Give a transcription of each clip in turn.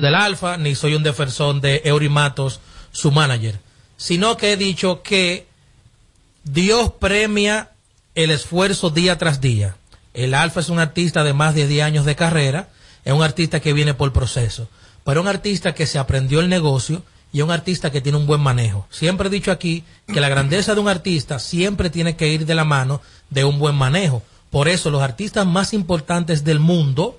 del Alfa, ni soy un defensor de Eurimatos, su manager, sino que he dicho que Dios premia el esfuerzo día tras día. El Alfa es un artista de más de 10 años de carrera, es un artista que viene por proceso, pero un artista que se aprendió el negocio y un artista que tiene un buen manejo. Siempre he dicho aquí que la grandeza de un artista siempre tiene que ir de la mano de un buen manejo. Por eso los artistas más importantes del mundo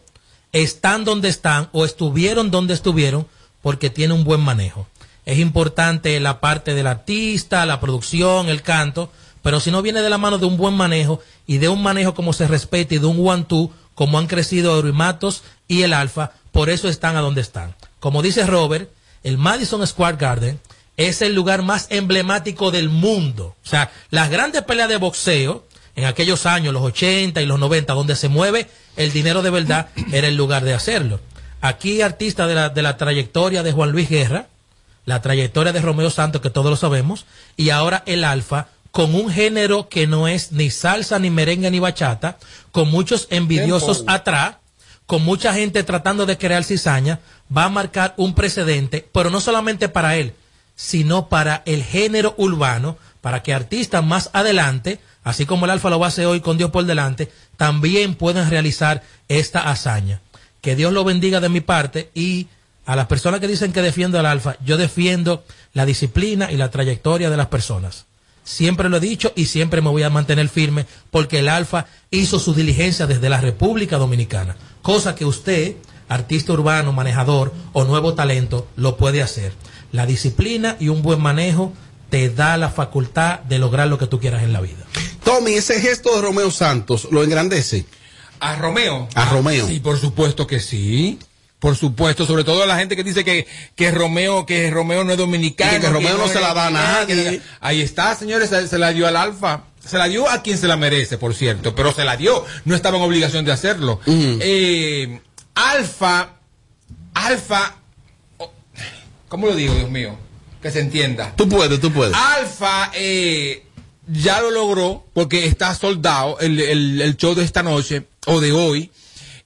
están donde están o estuvieron donde estuvieron porque tienen un buen manejo. Es importante la parte del artista, la producción, el canto, pero si no viene de la mano de un buen manejo y de un manejo como se respete y de un one-two, como han crecido Eurimatos y el Alfa, por eso están a donde están. Como dice Robert, el Madison Square Garden es el lugar más emblemático del mundo. O sea, las grandes peleas de boxeo en aquellos años, los 80 y los 90, donde se mueve el dinero de verdad, era el lugar de hacerlo. Aquí artistas de la, de la trayectoria de Juan Luis Guerra, la trayectoria de Romeo Santos, que todos lo sabemos, y ahora el Alfa, con un género que no es ni salsa, ni merengue, ni bachata, con muchos envidiosos atrás, con mucha gente tratando de crear cizaña, va a marcar un precedente, pero no solamente para él, sino para el género urbano, para que artistas más adelante, así como el Alfa lo hacer hoy con Dios por delante, también puedan realizar esta hazaña. Que Dios lo bendiga de mi parte y a las personas que dicen que defiendo al Alfa, yo defiendo la disciplina y la trayectoria de las personas. Siempre lo he dicho y siempre me voy a mantener firme porque el Alfa hizo su diligencia desde la República Dominicana, cosa que usted, artista urbano, manejador o nuevo talento, lo puede hacer. La disciplina y un buen manejo te da la facultad de lograr lo que tú quieras en la vida. Tommy, ese gesto de Romeo Santos lo engrandece. ¿A Romeo? A Romeo. Sí, por supuesto que sí. Por supuesto, sobre todo la gente que dice que, que Romeo, que Romeo no es dominicano. Y que Romeo no se la da a nadie. Ahí está, señores, se, se la dio al Alfa. Se la dio a quien se la merece, por cierto, pero se la dio. No estaba en obligación de hacerlo. Eh, Alfa, Alfa, oh, ¿cómo lo digo, Dios mío? Que se entienda. Tú puedes, tú puedes. Alfa eh, ya lo logró porque está soldado el, el- el show de esta noche o de hoy.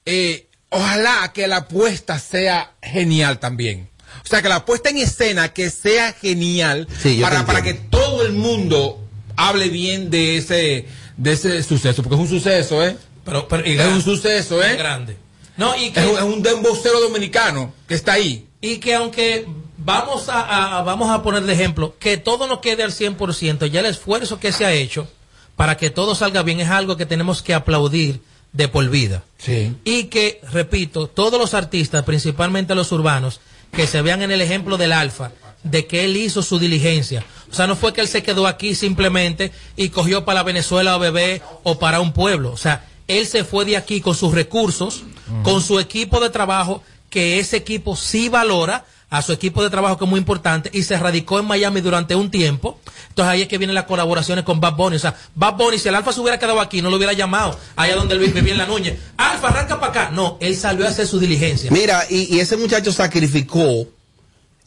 Eh, ojalá que la apuesta sea genial también. O sea, que la puesta en escena que sea genial Sí, para, para que todo el mundo hable bien de ese, de ese suceso, porque es un suceso, ¿eh? Pero, Es grande, un suceso, ¿eh? es grande. No, y que, Es un, es un dembocero dominicano que está ahí. y que aunque vamos a, a- vamos a poner de ejemplo, que todo no quede al 100%, ya el esfuerzo que se ha hecho para que todo salga bien es algo que tenemos que aplaudir de por vida. Sí. Y que, repito, todos los artistas, principalmente los urbanos, que se vean en el ejemplo del Alfa, de que él hizo su diligencia. O sea, no fue que él se quedó aquí simplemente y cogió para Venezuela o bebé o para un pueblo. O sea, él se fue de aquí con sus recursos, con su equipo de trabajo, que ese equipo sí valora a su equipo de trabajo que es muy importante y se radicó en Miami durante un tiempo. Entonces ahí es que vienen las colaboraciones con Bad Bunny. O sea, Bad Bunny, si el Alfa se hubiera quedado aquí, no lo hubiera llamado allá donde él vivía en la Núñez. Alfa, arranca para acá. No, él salió a hacer su diligencia. Mira, y, y ese muchacho sacrificó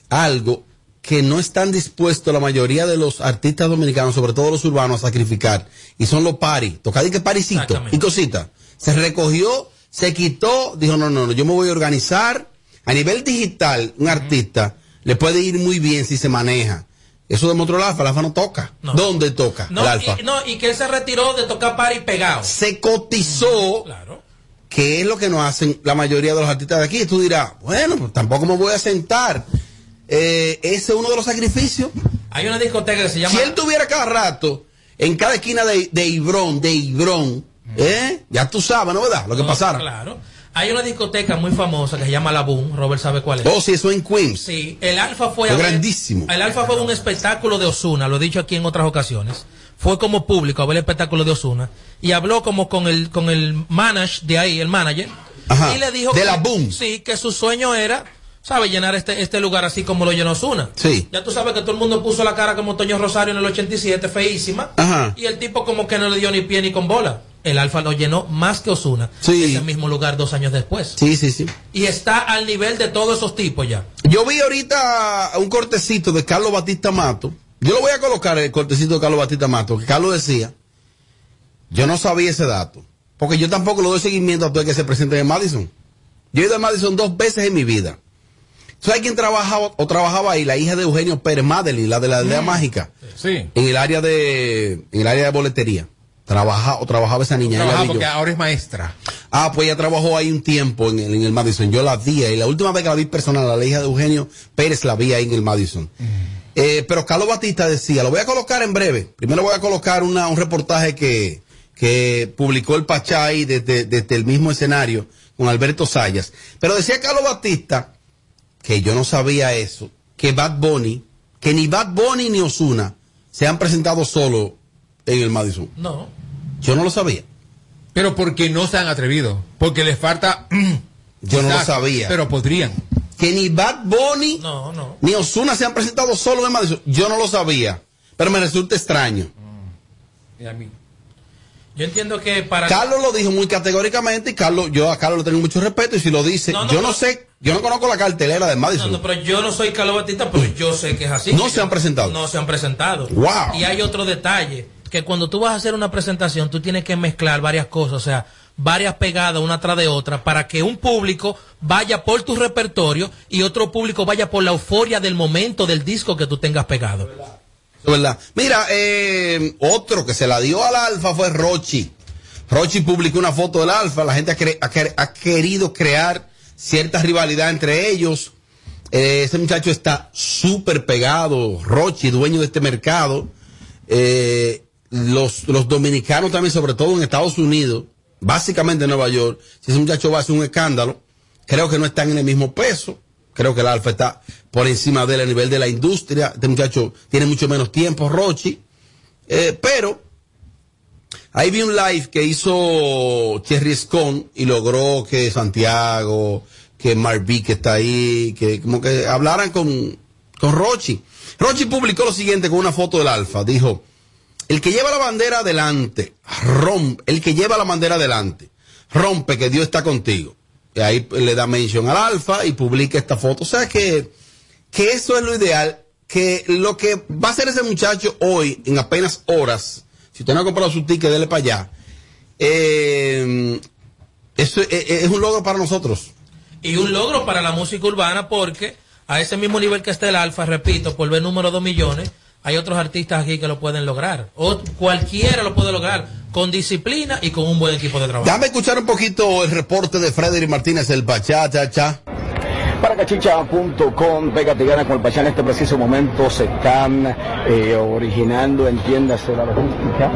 algo que no están dispuestos la mayoría de los artistas dominicanos, sobre todo los urbanos, a sacrificar. Y son los paris. Tocad y que parisito Exactamente. y cosita. Se recogió, se quitó, dijo, no, no, no, yo me voy a organizar. A nivel digital, un artista le puede ir muy bien si se maneja. Eso demostró el alfa, el alfa no toca. No. ¿Dónde toca No, el alfa? y, no, y que él se retiró de tocar party pegado. Se cotizó Claro. que es lo que no hacen la mayoría de los artistas de aquí. Tú dirás, bueno, pues tampoco me voy a sentar. Eh, ese es uno de los sacrificios. Hay una discoteca que se llama. Si él tuviera cada rato en cada esquina de, de Ibrón, de Ibrón, ¿eh? ya tú sabes, ¿no verdad? Lo que No, pasara. Claro. Hay una discoteca muy famosa que se llama La Boom. Robert sabe cuál es. Oh, sí, eso en Queens. Sí, el Alfa fue grandísimo. El Alfa fue un espectáculo de Osuna, lo he dicho aquí en otras ocasiones. Fue como público a ver el espectáculo de Osuna y habló como con el con el manager de ahí, el manager, Ajá, y le dijo de que, la Boom. Sí, que su sueño era, ¿sabe? Llenar este este lugar así como lo llenó Osuna. Sí. Ya tú sabes que todo el mundo puso la cara como Toño Rosario en el 87, feísima. Ajá. Y el tipo como que no le dio ni pie ni con bola. El Alfa lo llenó más que Osuna. Sí. Ese mismo lugar dos años después. Sí, sí, sí. Y está al nivel de todos esos tipos ya. Yo vi ahorita un cortecito de Carlos Batista Mato. Yo lo voy a colocar el cortecito de Carlos Batista Mato, que Carlos decía, yo no sabía ese dato, porque yo tampoco le doy seguimiento a todo el que se presente en Madison. Yo he ido a Madison dos veces en mi vida. ¿Sabes quién trabajaba o trabajaba ahí? La hija de Eugenio Pérez Madeline, la de la aldea mágica. Sí. En el área de, en el área de boletería. Trabaja, o trabajaba esa niña. yo. porque ahora es maestra. Ah, pues ella trabajó ahí un tiempo en el, en el Madison. Yo la vi ahí. La última vez que la vi personal, la hija de Eugenio Pérez la vi ahí en el Madison. Eh, pero Carlos Batista decía, lo voy a colocar en breve. Primero voy a colocar una, un reportaje que, que publicó el Pachá ahí desde, desde el mismo escenario con Alberto Sayas. Pero decía Carlos Batista, que yo no sabía eso, que Bad Bunny, que ni Bad Bunny ni Osuna se han presentado solo en el Madison. No. Yo no lo sabía. Pero porque no se han atrevido. Porque les falta. Yo no lo sabía. Pero podrían. que ni Bad Bunny No, no. ni Osuna se han presentado solo en Madison. Yo no lo sabía, pero me resulta extraño. Y a mí. Yo entiendo que para. Carlos lo dijo muy categóricamente y Carlos, yo a Carlos le tengo mucho respeto y si lo dice, No, no, yo no no. sé, yo no conozco la cartelera de Madison. no, pero yo no soy Carlos Batista, pero yo sé que es así. No se yo- han presentado. No se han presentado. Wow. Y hay otro detalle, que cuando tú vas a hacer una presentación, tú tienes que mezclar varias cosas, o sea, varias pegadas una tras de otra, para que un público vaya por tu repertorio y otro público vaya por la euforia del momento del disco que tú tengas pegado. Es verdad. Mira, eh, otro que se la dio al Alfa fue Rochi. Rochi publicó una foto del Alfa, la gente ha querido crear cierta rivalidad entre ellos. Eh, ese muchacho está súper pegado, Rochi, dueño de este mercado. Eh, los, los dominicanos también, sobre todo en Estados Unidos, básicamente en Nueva York, si ese muchacho va a hacer un escándalo, creo que no están en el mismo peso. Creo que el Alfa está por encima de él a nivel de la industria. Este muchacho tiene mucho menos tiempo, Rochi. Eh, pero ahí vi un live que hizo Thierry Scon y logró que Santiago, que Marví que está ahí, que como que hablaran con, con Rochi. Rochi publicó lo siguiente con una foto del Alfa. Dijo, el que lleva la bandera adelante, rompe, el que lleva la bandera adelante, rompe que Dios está contigo. Y ahí le da mención al Alfa y publica esta foto. O sea que, que eso es lo ideal, que lo que va a hacer ese muchacho hoy, en apenas horas, si usted no ha comprado su ticket, dele para allá. Eh, eso es, un logro para nosotros. Y un logro para la música urbana porque a ese mismo nivel que está el Alfa, repito, por ver número 2 millones, hay otros artistas aquí que lo pueden lograr. O cualquiera lo puede lograr con disciplina y con un buen equipo de trabajo. Déjame escuchar un poquito el reporte de Frederick Martínez, el Pachá, cha, cha. Para cachicha.com, pégate gana con el Pachá en este preciso momento se están eh, originando, entiéndase, la logística.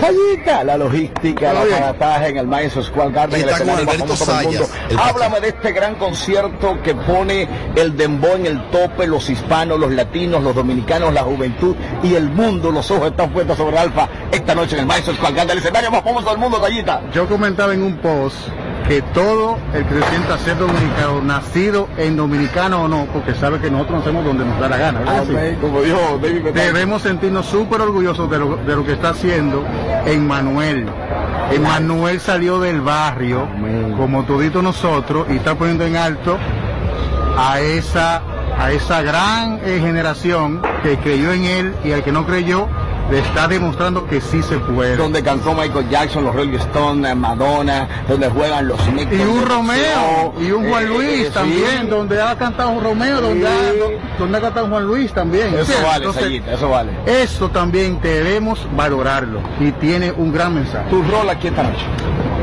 Sayita, la logística, bien. aparataje en el Madison Square Garden, Y el está con escenario más Alberto famoso del mundo. Sayas, el. Háblame de este gran concierto que pone el dembow en el tope, los hispanos, los latinos, los dominicanos, la juventud y el mundo. Los ojos están puestos sobre Alfa esta noche en el Madison Square Garden, el escenario más famoso del mundo, Sayita. Yo comentaba en un post que todo el que se sienta ser dominicano, nacido en dominicano o no, porque sabe que nosotros hacemos donde nos da la gana. Ah, como dijo David Bettel. Debemos sentirnos súper orgullosos de lo, de lo que está haciendo Emmanuel. Emmanuel salió del barrio, Amén. como todito nosotros, y está poniendo en alto a esa, a esa gran eh, generación que creyó en él y al que no creyó, está demostrando que sí se puede. donde cantó Michael Jackson, los Rolling Stones, eh, Madonna, donde juegan los Knicks. Y un Romeo, y un Juan eh, Luis eh, sí. también, donde ha cantado un Romeo, donde, ha, donde ha cantado Juan Luis también. Eso vale, Entonces, Sayita, eso vale. Eso también debemos valorarlo y tiene un gran mensaje. Tu rol aquí esta noche.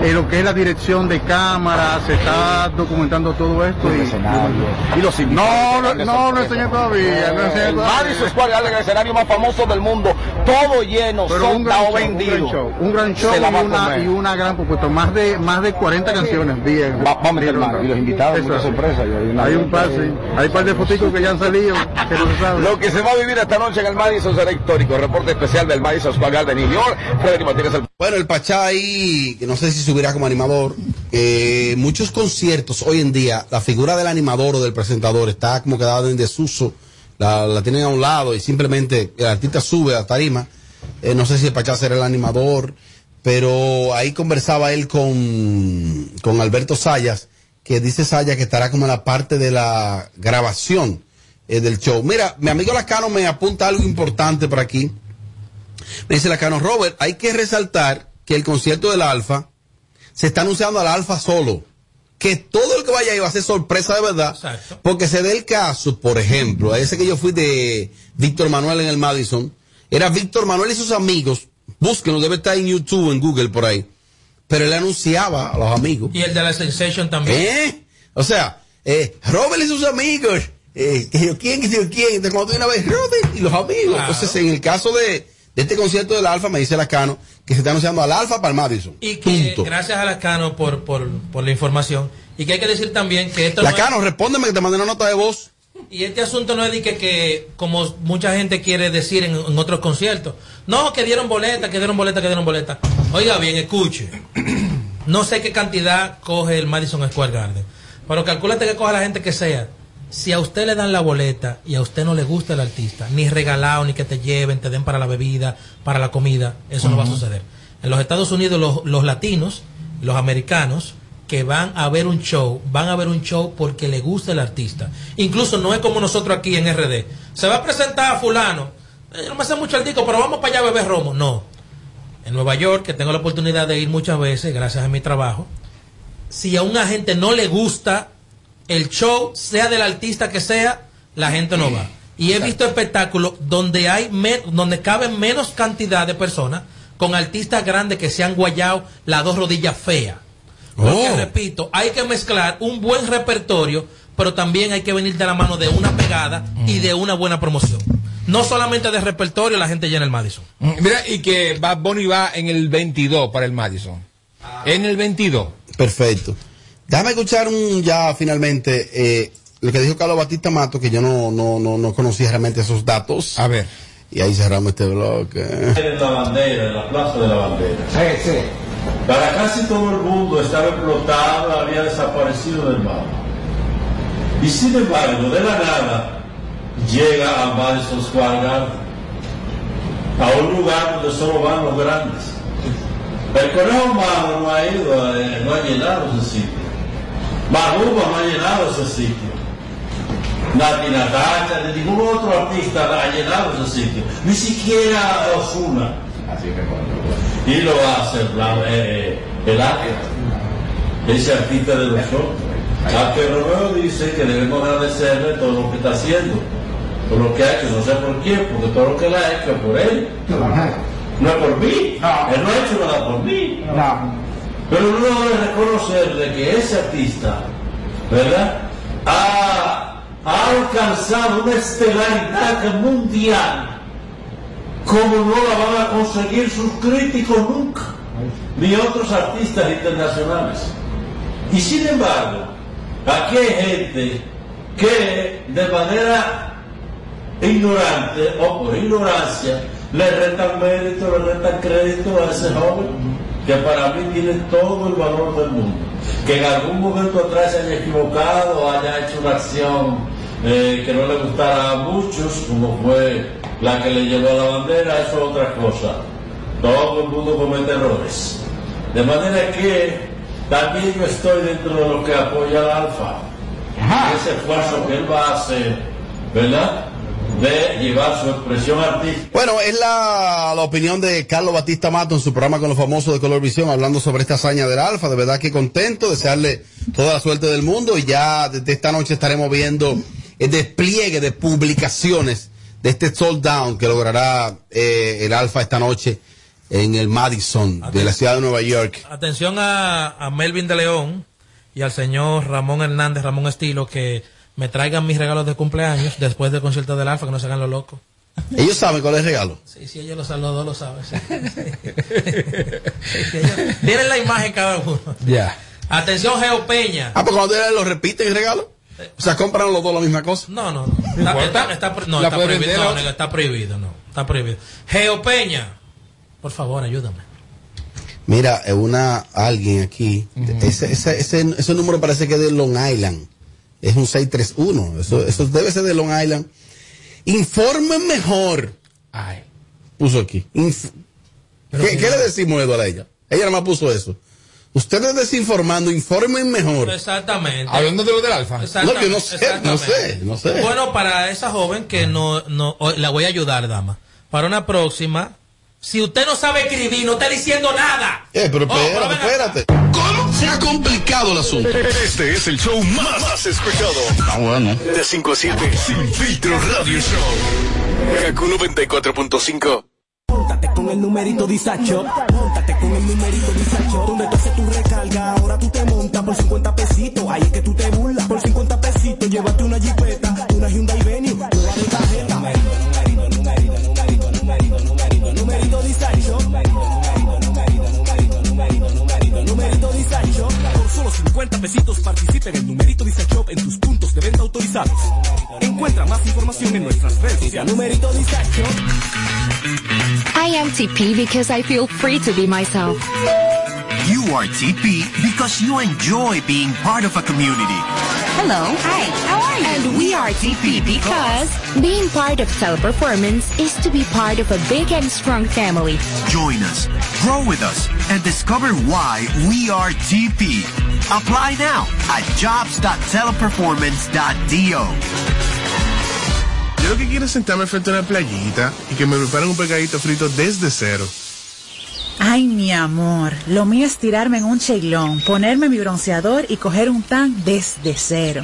En lo que es la dirección de cámara, se está documentando todo esto. Y, escenario. Y los. No, no, no, no enseñé todavía, no enseñé El todavía. Madison Square Garden, el escenario más famoso del mundo. Todo lleno, Pero un gran, show, un gran show, un gran show y, una, y una gran propuesta, más de más de 40 canciones. Bien, Va- vamos a meter bien, mano. Y los invitados, mucha es. sorpresa. Hay una- Hay un par, sí. Hay un par de fotitos que ya han salido, que no se sabe. Lo que se va a vivir esta noche en el Madison será histórico. Reporte especial del Madison Square Garden de New York. Frederick Martínez, el Bueno, el Pachá ahí, que no sé si subirá como animador. eh, muchos conciertos hoy en día, la figura del animador o del presentador está como quedada en desuso. La, la tienen a un lado y simplemente el artista sube a tarima. Eh, no sé si el Pachá será el animador, pero ahí conversaba él con, con Alberto Sayas, que dice Sayas que estará como en la parte de la grabación eh, del show. Mira, mi amigo Lacano me apunta algo importante por aquí. Me dice Lacano, Robert, hay que resaltar que el concierto del Alfa se está anunciando al Alfa solo. Que todo el que vaya ahí va a ser sorpresa de verdad. Exacto. Porque se dé el caso, por ejemplo, a ese que yo fui de Víctor Manuel en el Madison, era Víctor Manuel y sus amigos, búsquenlo, debe estar en YouTube, en Google, por ahí. Pero él anunciaba a los amigos. Y el de la Sensation también. ¿Eh? O sea, eh, Robert y sus amigos. Eh, que yo quién, que yo quién. Entonces, cuando tú una vez, Robert y los amigos. Claro. Entonces, en el caso de, de este concierto del Alfa, me dice Lacano que se está anunciando al Alfa para el Madison. Y que Punto. gracias a Lacano por, por, por la información. Y que hay que decir también que esto no es- Lacano, respóndeme que te mandé una nota de voz. Y este asunto no es de que, que como mucha gente quiere decir en, en otros conciertos, no, que dieron boleta, que dieron boleta, que dieron boleta. Oiga bien, escuche. No sé qué cantidad coge el Madison Square Garden, pero calculate que coja la gente que sea. Si a usted le dan la boleta y a usted no le gusta el artista, ni regalado, ni que te lleven, te den para la bebida, para la comida, eso no va a suceder. En los Estados Unidos, los, los latinos, los americanos, que van a ver un show, van a ver un show porque le gusta el artista. Incluso no es como nosotros aquí en RD. Se va a presentar a fulano. Eh, no me hace mucho el disco, pero vamos para allá a beber romo. No. En Nueva York, que tengo la oportunidad de ir muchas veces, gracias a mi trabajo, si a una gente no le gusta el show, sea del artista que sea, la gente no va. Y he visto espectáculos donde hay me- donde caben menos cantidad de personas con artistas grandes que se han guayado las dos rodillas feas. Porque Oh. repito, hay que mezclar un buen repertorio, pero también hay que venir de la mano de una pegada y de una buena promoción. No solamente de repertorio la gente llena el Madison. Mm, Mira, y que Bad Bunny va en el 22 para el Madison. En el 22. Perfecto. Déjame escuchar un ya finalmente eh, lo que dijo Carlos Batista Mato, que yo no, no, no, no conocía realmente esos datos. A ver. Y ahí cerramos este bloque. en la bandera, en la plaza de la bandera. Para casi todo el mundo estaba explotado, había desaparecido del mapa. Y sin embargo, de la nada, llega a Madison Square Garden, a un lugar donde solo van los grandes. El conejo malo no ha ido, eh, no ha llenado ese sitio. Maruba no ha llenado ese sitio. Nati Natacha, de ningún otro artista ha llenado ese sitio. Ni siquiera Osuna. Y lo hace eh, eh, el arte, ese artista de nosotros. Arte Romeo dice que debemos agradecerle todo lo que está haciendo, por lo que ha hecho, no sé por quién, porque todo lo que él ha hecho es por él. No es por mí, él no ha hecho nada por mí. Pero uno debe reconocer de que ese artista, ¿verdad? Ha, ha alcanzado una estelaridad mundial como no la van a conseguir sus críticos nunca, ni otros artistas internacionales. Y sin embargo, aquí hay gente que de manera ignorante o por ignorancia le rentan mérito, le rentan crédito a ese joven que para mí tiene todo el valor del mundo. Que en algún momento atrás se haya equivocado, haya hecho una acción eh, que no le gustara a muchos, como fue la que le llevó a la bandera, eso es otra cosa. Todo el mundo comete errores. De manera que también yo estoy dentro de lo que apoya al Alfa. Ese esfuerzo que él va a hacer, ¿verdad? De llevar su expresión artística. Bueno, es la, la opinión de Carlos Batista Mato en su programa con los famosos de Color Visión, hablando sobre esta hazaña del Alfa. De verdad que contento, desearle toda la suerte del mundo y ya desde esta noche estaremos viendo el despliegue de publicaciones de este sold down que logrará eh, el Alfa esta noche en el Madison de la ciudad de Nueva York. Atención a, a Melvin de León y al señor Ramón Hernández, Ramón Estilo, que me traigan mis regalos de cumpleaños después del concierto del Alfa, que no se hagan los locos. Ellos saben cuál es el regalo. Sí, sí, ellos lo saben, los dos lo saben. sí. Tienen la imagen cada uno. Ya. Atención, Geo Peña. Ah, pues cuando lo repiten el regalo. O sea, compran los dos la misma cosa. No, no, no. Está, no, prohibido. No, está prohibido, no. Está prohibido. Geo Peña. Por favor, ayúdame. Mira, una alguien aquí. ese, ese, ese, ese número parece que es de Long Island. Es un 631. Eso, eso debe ser de Long Island. Informen mejor. Ay. Puso aquí. Inf- ¿Qué, qué le decimos, Eduardo, a ella? Ella nada más puso eso. Ustedes desinformando, informen mejor. Exactamente. Hablando de lo del alfa. Exactamente, No, yo no sé, no sé, no sé. Bueno, para esa joven que no, no, la voy a ayudar, dama. Para una próxima, si usted no sabe escribir, no está diciendo nada. Eh, pero Oh, espérate. ¿Cómo? Se ha complicado el asunto. Este es el show más, más escuchado. Ah, bueno. De 5 a 7, Sin Filtro Radio Show. Kaku 94.5. Móntate con el numerito disacho. Móntate con el numerito disacho. Donde tú haces tu recarga, ahora tú te montas por 50 pesitos. Ahí es que tú te burlas. Por 50 pesitos, llévate una jipeta, solo 50 pesitos participa en el numerito disacho en tus puntos de venta autorizados. Encuentra más información en nuestras redes sociales. Numerito disacho. I am TP because I feel free to be myself. You are TP because you enjoy being part of a community. Hello. Hi. How are you? And we are TP because being part of Teleperformance is to be part of a big and strong family. Join us, grow with us, and discover why we are TP. Apply now at jobs.teleperformance.do. Yo que quiero sentarme frente a una playita y que me preparen un pegadito frito desde cero. Ay, mi amor, lo mío es tirarme en un cheilón, ponerme mi bronceador y coger un tan desde cero.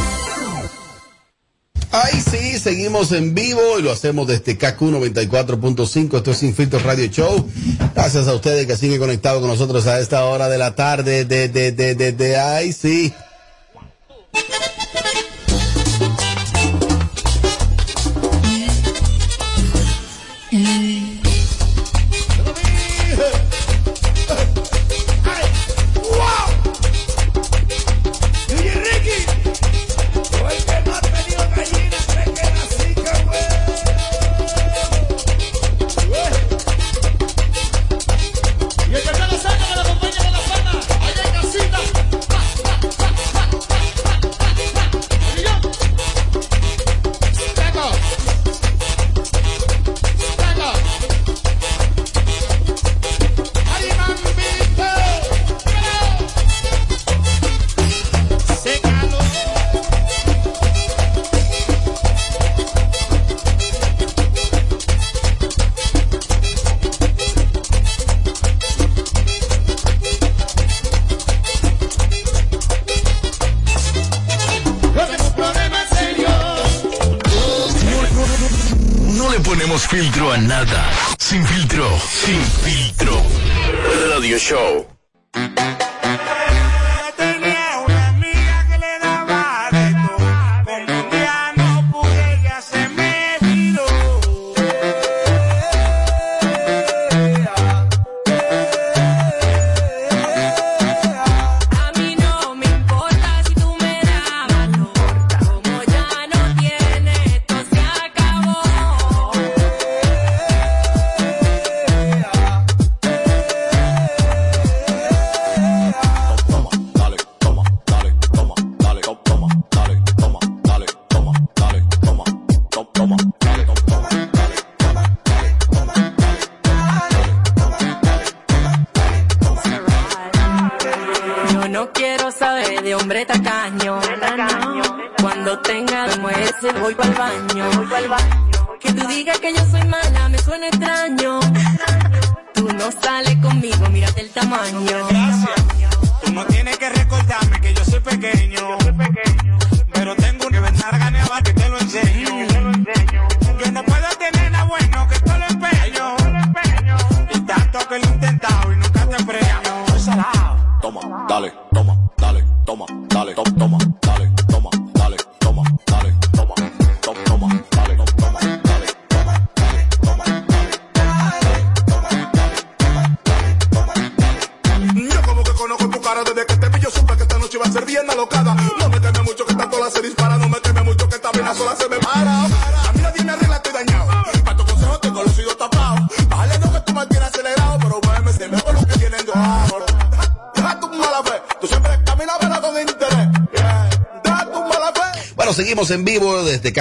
Ahí sí, seguimos en vivo y lo hacemos desde KQ 94.5. Esto es Sin Filtro Radio Show. Gracias a ustedes que siguen conectados con nosotros a esta hora de la tarde. De, de, de, de, de, ahí sí.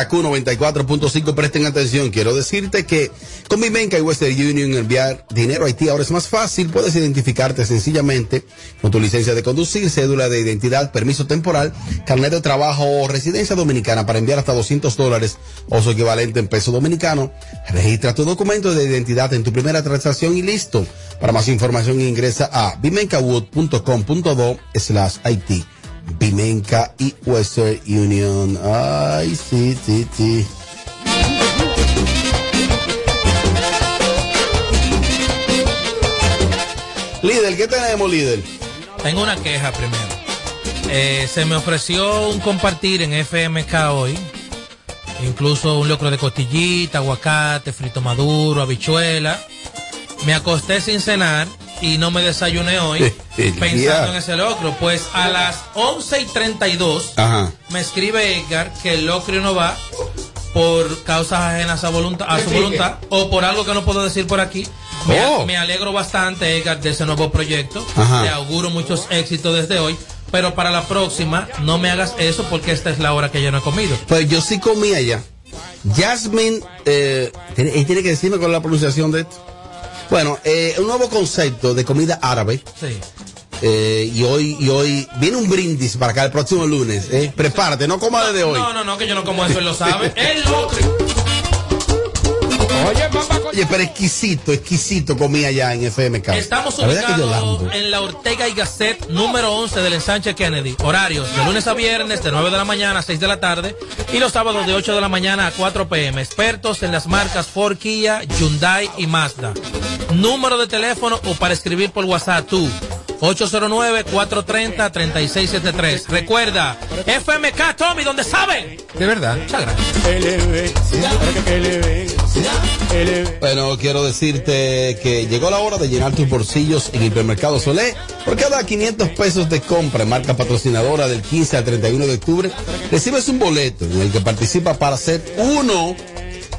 KQ 94.5. Presten atención. Quiero decirte que con Vimenca y Western Union enviar dinero a Haití ahora es más fácil. Puedes identificarte sencillamente con tu licencia de conducir, cédula de identidad, permiso temporal, carnet de trabajo o residencia dominicana para enviar hasta 200 dólares o su equivalente en peso dominicano. Registra tu documento de identidad en tu primera transacción y listo. Para más información ingresa a vimencawood.com.do slash Haití. Pimenca y Western Union. Ay, sí, sí, sí. Líder, ¿qué tenemos, líder? Tengo una queja primero. Eh, se me ofreció un compartir en FMK hoy. Incluso un locro de costillita, aguacate, frito maduro, habichuela. Me acosté sin cenar y no me desayuné hoy pensando en ese locro. Pues a las 11 y 32 Ajá. me escribe Edgar que el locrio no va por causas ajenas a, voluntad, a su voluntad o por algo que no puedo decir por aquí. Me, Oh. me alegro bastante, Edgar, de ese nuevo proyecto. Ajá. Te auguro muchos éxitos desde hoy. Pero para la próxima, no me hagas eso porque esta es la hora que yo no he comido. Pues yo sí comí allá. Jasmine, eh, tiene, él tiene que decirme cuál es la pronunciación de esto. Bueno, eh, un nuevo concepto de comida árabe. Sí. Eh, y hoy y hoy viene un brindis para acá el próximo lunes. Eh. Prepárate, no coma desde hoy. No, no, no, que yo no como eso, él lo sabe. El locrio. Oye, pero exquisito, exquisito comí allá en FMK. Estamos La que ubicados en la Ortega y Gasset número 11 del ensanche Kennedy. Horarios de lunes a viernes de 9 de la mañana a 6 de la tarde y los sábados de 8 de la mañana a 4 pm. Expertos en las marcas Ford, Kia, Hyundai y Mazda. Número de teléfono o para escribir por WhatsApp tú. 809-430-3673. Recuerda, FMK Tommy, donde saben. De verdad. Muchas gracias. Bueno, quiero decirte que llegó la hora de llenar tus bolsillos en Hipermercado Solé. Por cada 500 pesos de compra en marca patrocinadora del 15 al 31 de octubre, recibes un boleto en el que participa para ser uno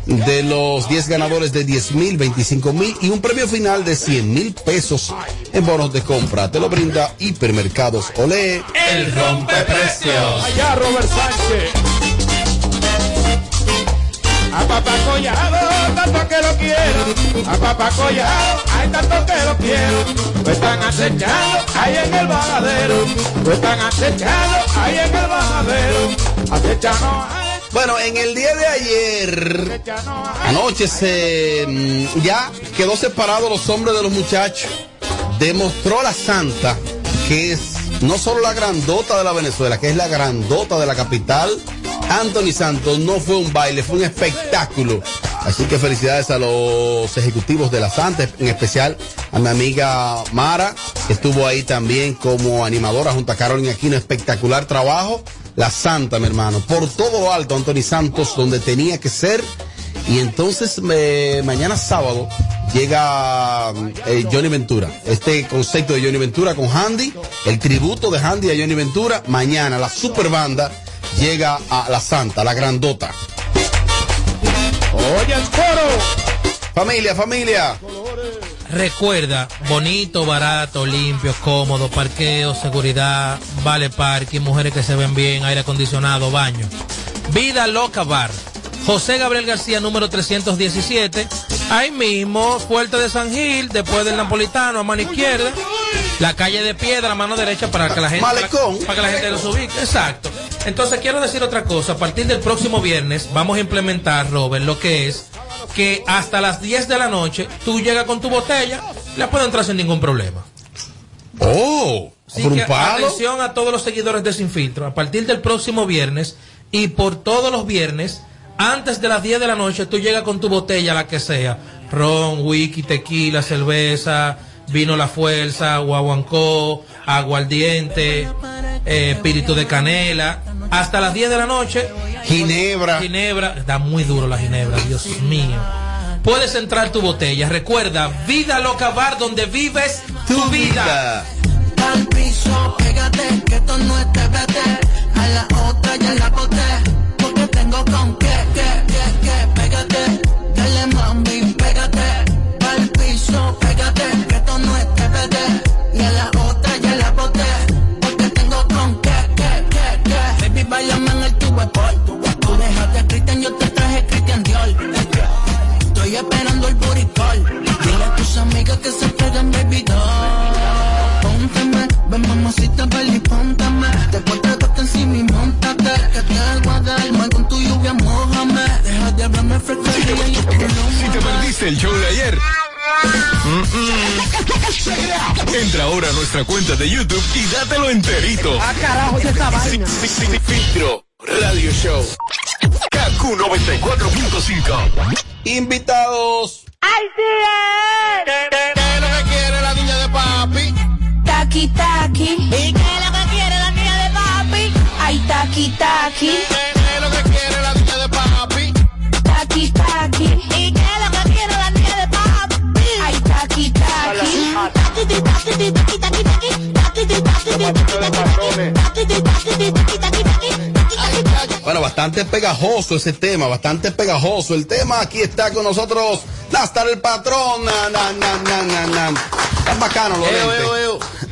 de los 10 ganadores de 10 mil, 25 mil y un premio final de 100 mil pesos en bonos de compra. Te lo brinda Hipermercados Olé. El rompeprecios. Allá Robert Sánchez. A papá Collado, tanto que lo quiero. A papá Collado, hay tanto que lo quiero. Lo están acechando ahí en el bajadero. Lo están acechando ahí en el bajadero. Acechando Bueno, en el día de ayer, anoche se mm, ya quedó separado los hombres de los muchachos. Demostró la santa que es no solo la grandota de la Venezuela, que es la grandota de la capital. Anthony Santos no fue un baile, fue un espectáculo. Así que felicidades a los ejecutivos de la Santa, en especial a mi amiga Mara, que estuvo ahí también como animadora junto a Carolina Aquino. Espectacular trabajo. La Santa, mi hermano. Por todo lo alto, Anthony Santos, donde tenía que ser. Y entonces me- mañana sábado llega eh, Johnny Ventura. Este concepto de Johnny Ventura con Handy, el tributo de Handy a Johnny Ventura. Mañana la super banda llega a la Santa, la grandota. Oye el coro. Familia, familia. Recuerda, bonito, barato, limpio, cómodo, parqueo, seguridad, vale parking, mujeres que se ven bien, aire acondicionado, baño. Vida Loca Bar. José Gabriel García, número 317. Ahí mismo, Puerta de San Gil, después del Napolitano, a mano izquierda. La calle de piedra, a mano derecha, para que la gente, Malecón. para, que la gente los ubique. Exacto. Entonces, quiero decir otra cosa. A partir del próximo viernes, vamos a implementar, Robert, lo que es que hasta las 10 de la noche, tú llegas con tu botella, la puedes entrar sin ningún problema. Oh, Así que atención a todos los seguidores de Sin Filtro. A partir del próximo viernes y por todos los viernes, antes de las 10 de la noche, tú llegas con tu botella, la que sea. Ron, whisky, tequila, cerveza, vino La Fuerza, guaguancó, aguardiente, eh, espíritu de canela. Hasta las 10 de la noche. Ginebra. Ginebra. Está muy duro la ginebra, Dios mío. Puedes entrar tu botella. Recuerda, Vida Loca Bar, donde vives tu, vida. Al piso, pégate, que esto no es TBT. A la otra ya la boté, porque tengo con que, perdiste el show de ayer. mm-mm. Entra ahora a nuestra cuenta de YouTube y dátelo enterito. Ah, carajo, ¿y esta vaina? Sí, sí, sí, Filtro Radio Show. KQ 94.5. Invitados. ¡Ay, sí! ¿Qué, es lo que quiere la niña de papi? Taki taki. ¿Y qué es lo que quiere la niña de papi? Ay, taki taki. ¿Qué, qué es lo que quiere la niña de papi? Taki taki. ¿Y qué Bueno, bastante pegajoso ese tema, bastante pegajoso el tema. Aquí está con nosotros Nastar el patrón. Na, na, na, na, na, na. Tan bacano los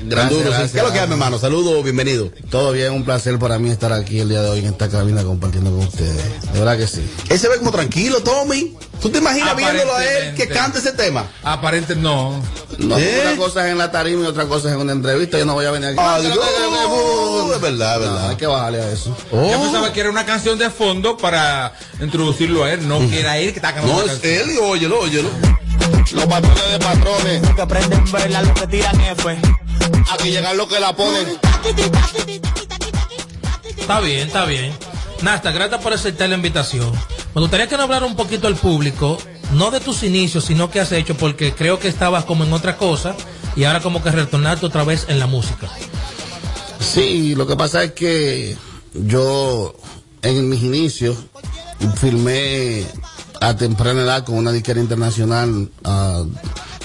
Gracias. ¿Qué es lo que hay, mi hermano? Saludos, bienvenido. Todo bien, un placer para mí estar aquí el día de hoy en esta cabina compartiendo con ustedes. De verdad que sí. Él se ve como tranquilo, Tommy. ¿Tú te imaginas viéndolo a él que cante ese tema? Aparente no. No, ¿Eh? una cosa es en la tarima y otra cosa es en una entrevista. Yo no voy a venir aquí. Ah, No, que- oh, es verdad, es No, verdad. hay que bajarle a eso. Oh. Yo pensaba que era una canción de fondo para introducirlo a él, no que era él que estaba cantando No, es canción. él y óyelo, óyelo. Los patrones de patrones. Que aprenden verla, lo que tiran F. Aquí llegan los que la ponen. Está bien, está bien. Nasta, gracias por aceptar la invitación. Me gustaría que nos hablara un poquito al público, no de tus inicios, sino qué has hecho, porque creo que estabas como en otra cosa y ahora como que retornaste otra vez en la música. Sí, lo que pasa es que yo en mis inicios filmé a temprana edad con una disquera internacional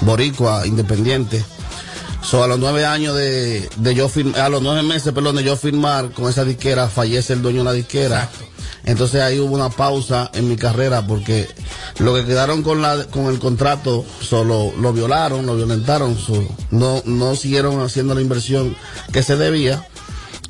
boricua independiente. So, a los nueve años de, de yo film- a los nueve meses, perdón, de yo firmar con esa disquera, fallece el dueño de la disquera. Entonces ahí hubo una pausa en mi carrera porque lo que quedaron con la con el contrato solo lo violaron, lo violentaron, no no siguieron haciendo la inversión que se debía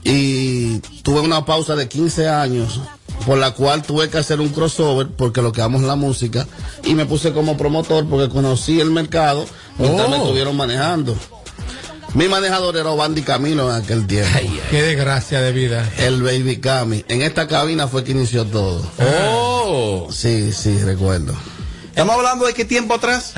y tuve una pausa de 15 años por la cual tuve que hacer un crossover porque lo que amo es la música y me puse como promotor porque conocí el mercado mientras Oh. me estuvieron manejando. Mi manejador era Obandi Camilo en aquel tiempo. Qué desgracia de vida. El Baby Cami. En esta cabina fue que inició todo. Oh. Sí, sí, recuerdo. Estamos hablando de qué tiempo atrás.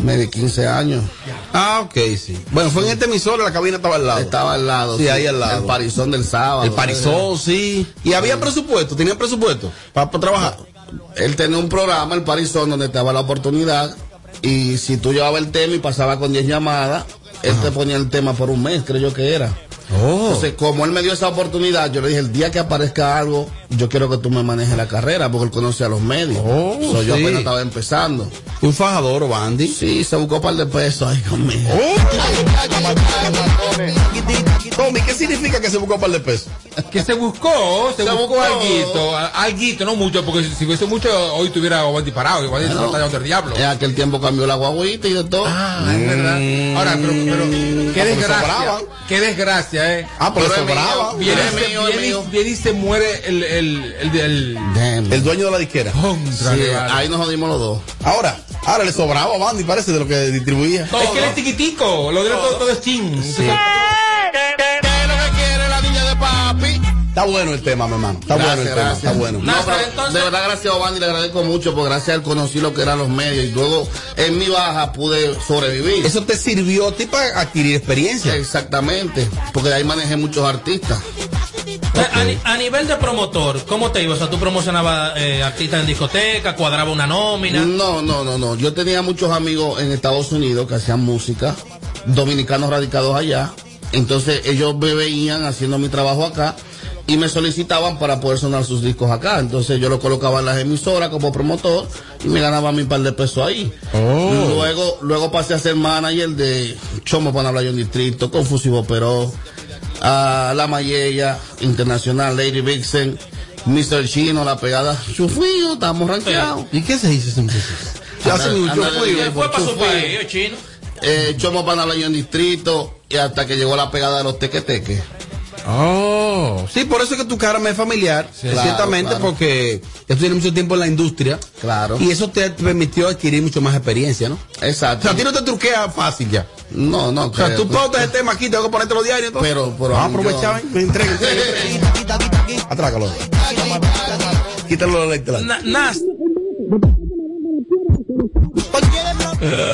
Medio 15 años. Ah, ok, sí. Bueno, fue en este emisor, la cabina estaba al lado. Estaba al lado. Sí, ahí al lado. El parizón del sábado. El parizón, sí. Y había presupuesto, tenían presupuesto para, trabajar. Él tenía un programa, el parizón, donde te daba la oportunidad. Y si tú llevabas el tema y pasaba con 10 llamadas, él te ponía el tema por un mes, creo yo que era. Oh. Entonces, como él me dio esa oportunidad, yo le dije, el día que aparezca algo, yo quiero que tú me manejes la carrera, porque él conoce a los medios. Oh, So, yo sí. apenas estaba empezando. Un fajador, Bandy. Sí, se buscó un par de pesos ahí conmigo. Tommy, ¿qué significa que se buscó un par de pesos? Que se buscó, se, Se buscó, buscó. alguito, alguito, no mucho, porque si, si hubiese mucho, hoy tuviera Obandi parado, igual Bueno, está del diablo. En aquel tiempo cambió la guaguita y de todo. Ah, es verdad. Ahora, pero, pero, qué Ah, desgracia, qué desgracia, eh. Ah, pero Pero es sobraba. mío. Viene, y se- mío, es viene y- mío. viene y se muere el, el, el, el. El dueño de la disquera. Sí, ahí nos jodimos los dos. Ahora, ahora le sobraba a Bandy, parece, de lo que distribuía. Es que él es tiquitico, lo de todo, todo es chin. Está bueno el tema, mi hermano. Está bueno el tema, está bueno. No, pero entonces- de verdad, gracias a Obandi le agradezco mucho, porque gracias a él conocí lo que eran los medios y luego en mi baja pude sobrevivir. Eso te sirvió a ti para adquirir experiencia. Exactamente, porque de ahí manejé muchos artistas. A, ni- a nivel de promotor, ¿cómo te iba? O sea, tú promocionabas eh, artistas en discoteca, cuadraba una nómina. No, no, no, no. Yo tenía muchos amigos en Estados Unidos que hacían música, dominicanos radicados allá. Entonces ellos me veían haciendo mi trabajo acá y me solicitaban para poder sonar sus discos acá. Entonces yo lo colocaba en las emisoras como promotor y me ganaba mi par de pesos ahí. Luego, luego pasé a ser manager de Chomo para hablar un distrito, Confusivo Pero, a La Mayella, Internacional, Lady Vixen, Mr. Chino, La Pegada, Chufío, estamos rankeados. ¿Y qué se dice ese? Ya se me Anda- huyó, anda fue, de- fue. Fue para eh, chino. Eh, Chomo para hablar en distrito y hasta que llegó la pegada de los tequeteques. Oh, sí, por eso es que tu cara me es familiar, Claro, ciertamente, claro. porque tú tienes mucho tiempo en la industria. Claro. Y eso te permitió adquirir mucho más experiencia, ¿no? Exacto. O sea, a ti no te truquea fácil ya. No, no. O sea, tú pautas el tema aquí, tengo que ponerte los diarios. entonces. Pero, pero Vamos a aprovechar, yo- entrega. Atrácalo. Quítalo electorales. Na- Nas.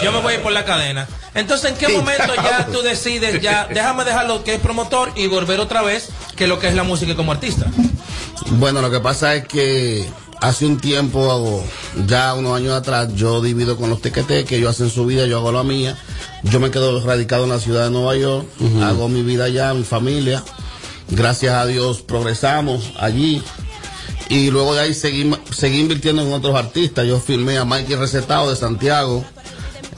Yo me voy a ir por la cadena. Entonces, ¿en qué Sí. momento ya tú decides, ya, déjame dejar lo que es promotor y volver otra vez que lo que es la música como artista? Bueno, lo que pasa es que hace un tiempo, ya unos años atrás, yo divido con los tequetes, que ellos hacen su vida, yo hago la mía. Yo me quedo radicado en la ciudad de Nueva York, hago mi vida allá, mi familia. Gracias a Dios progresamos allí. Y luego de ahí seguí, seguí invirtiendo en otros artistas. Yo firmé a Mikey Recetado de Santiago,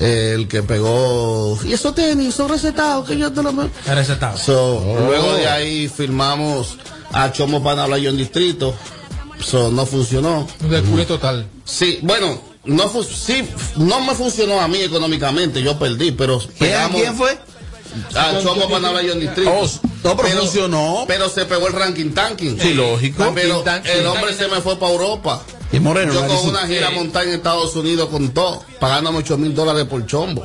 el que pegó. Y esos tenis son recetados, que yo te lo. Recetado. So, Luego de ahí firmamos a Chomo Panablayo en Distrito. So, no funcionó. De culo total. Sí, bueno, no, fu- sí, no me funcionó a mí económicamente, yo perdí, pero pegamos- ¿Quién fue? A Chomo Panablayo en Distrito. Oh, no, pero funcionó. Pero se pegó el ranking tanking. Sí, lógico. Pero el hombre se me fue para Europa. Y Moreno, Yo con una gira montada en Estados Unidos con todo, pagándome 8 mil dólares por chombo.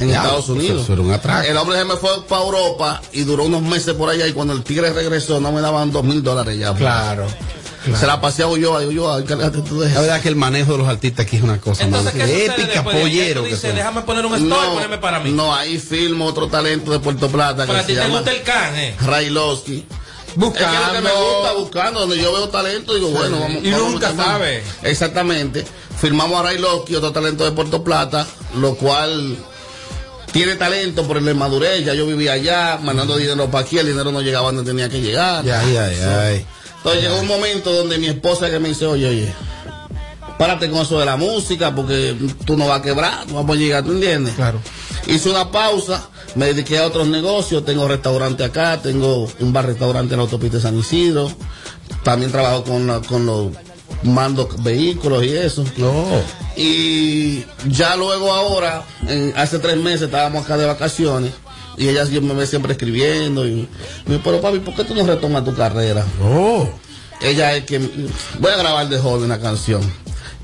En Ya, Estados Unidos. eso era un atraco. El hombre se me fue para Europa y duró unos meses por allá y cuando el tigre regresó no me daban 2 mil dólares ya. Claro. Se la pasé a yo, yo, yo, encárgate tú de eso. La verdad que el manejo de los artistas aquí es una cosa Entonces, más ¿qué épica, pollero que déjame poner un stop y ponerme para mí. No, ahí filmo otro talento de Puerto Plata Para que ti se te llama gusta el can, ¿eh? Buscando. Es que lo que me gusta, buscando, donde yo veo talento, digo, bueno, vamos Y vamos nunca sabe. Exactamente. Firmamos a Railovsky, otro talento de Puerto Plata, lo cual tiene talento por la inmadurez. Ya yo vivía allá, mandando dinero para aquí, el dinero no llegaba donde tenía que llegar. Ya, ya, ya. Entonces llegó un momento donde mi esposa que me dice, oye, oye, párate con eso de la música porque tú no vas a quebrar, no vas a llegar, ¿tú entiendes? Claro. Hice una pausa, me dediqué a otros negocios, tengo restaurante acá, tengo un bar restaurante en la autopista de San Isidro, también trabajo con, la- con los mandos vehículos y eso. Y ya luego ahora, en- hace tres meses estábamos acá de vacaciones y ella sí me ve siempre escribiendo y me dice, pero papi, ¿por qué tú no retomas tu carrera? Ella es que voy a grabar de joven una canción.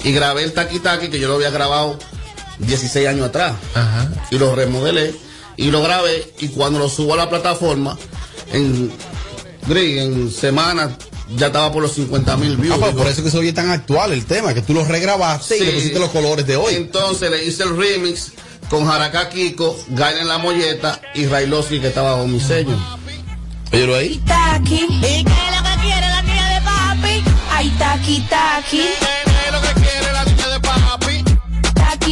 Y grabé el Taki Taki que yo lo había grabado 16 años atrás. Y lo remodelé y lo grabé y cuando lo subo a la plataforma en en semanas ya estaba por los 50 mil views. Ah, pues, por eso que se oye tan actual el tema, que tú lo regrabaste y le pusiste los colores de hoy. Entonces le hice el remix con Jaraka Kiko, Gaina en la molleta y Railoski que estaba bajo mi sello. Óyelo ahí. Taki. ¿Y qué es lo que quiere la niña de papi? Ay, taki, taki.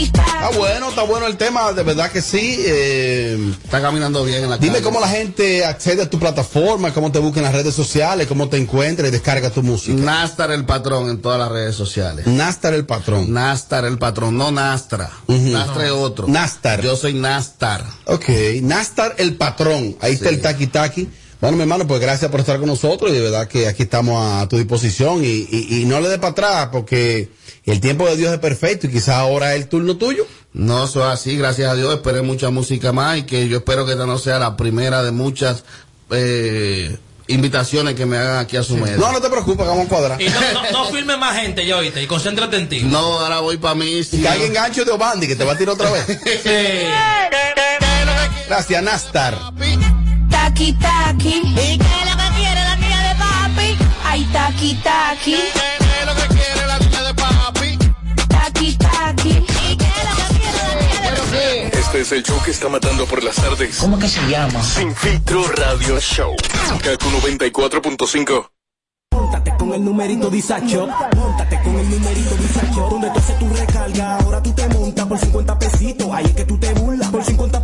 Está bueno, está bueno el tema, de verdad que sí. eh, Está caminando bien en la Dime calle. cómo la gente accede a tu plataforma, cómo te busca en las redes sociales, cómo te encuentra y descarga tu música. Nastar el patrón en todas las redes sociales. Nastar el patrón. Nastar el patrón, no Nastra. Nastra es otro. Nastar. Yo soy Nastar. Ok, Nastar el patrón. Ahí está el Taki Taki. Bueno, mi hermano, pues gracias por estar con nosotros y de verdad que aquí estamos a tu disposición y, y- y no le dé para atrás porque el tiempo de Dios es perfecto y quizás ahora es el turno tuyo. No, eso es así, gracias a Dios. Esperé mucha música más y que yo espero que esta no sea la primera de muchas eh, invitaciones que me hagan aquí a su medio. No, no te preocupes, vamos a cuadrar. Y no, no, no filme más gente, ya oíste, y concéntrate en ti. No, ahora voy para mí. Y que alguien gancho de Obandi que te va a tirar otra vez. Sí. Gracias, Nastar. Taki, taki. ¿Y qué es lo que quiere la niña de papi? Ay, taki, taki. ¿Qué es lo que quiere la niña de papi? Taki, taki. ¿Y qué es lo que quiere la niña de papi? Este es el show que está matando por las tardes. ¿Cómo que se llama? Sin filtro radio show. Kaku 94.5. Móntate con el numerito disacho. Móntate con el numerito disacho. Donde tú haces tu recarga, ahora tú te montas por 50 pesitos. Ahí es que tú te burlas. Por 50 pesitos,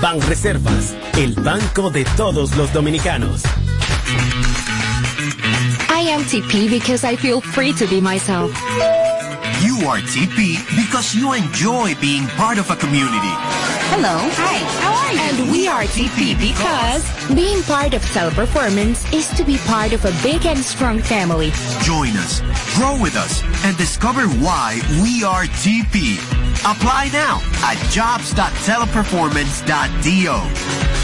Ban Reservas, el banco de todos los dominicanos. I am TP because I feel free to be myself. You are TP because you enjoy being part of a community. Hello. Hi. How are you? And we are TP because being part of Teleperformance is to be part of a big and strong family. Join us, grow with us, and discover why we are TP. Apply now at jobs.teleperformance.do.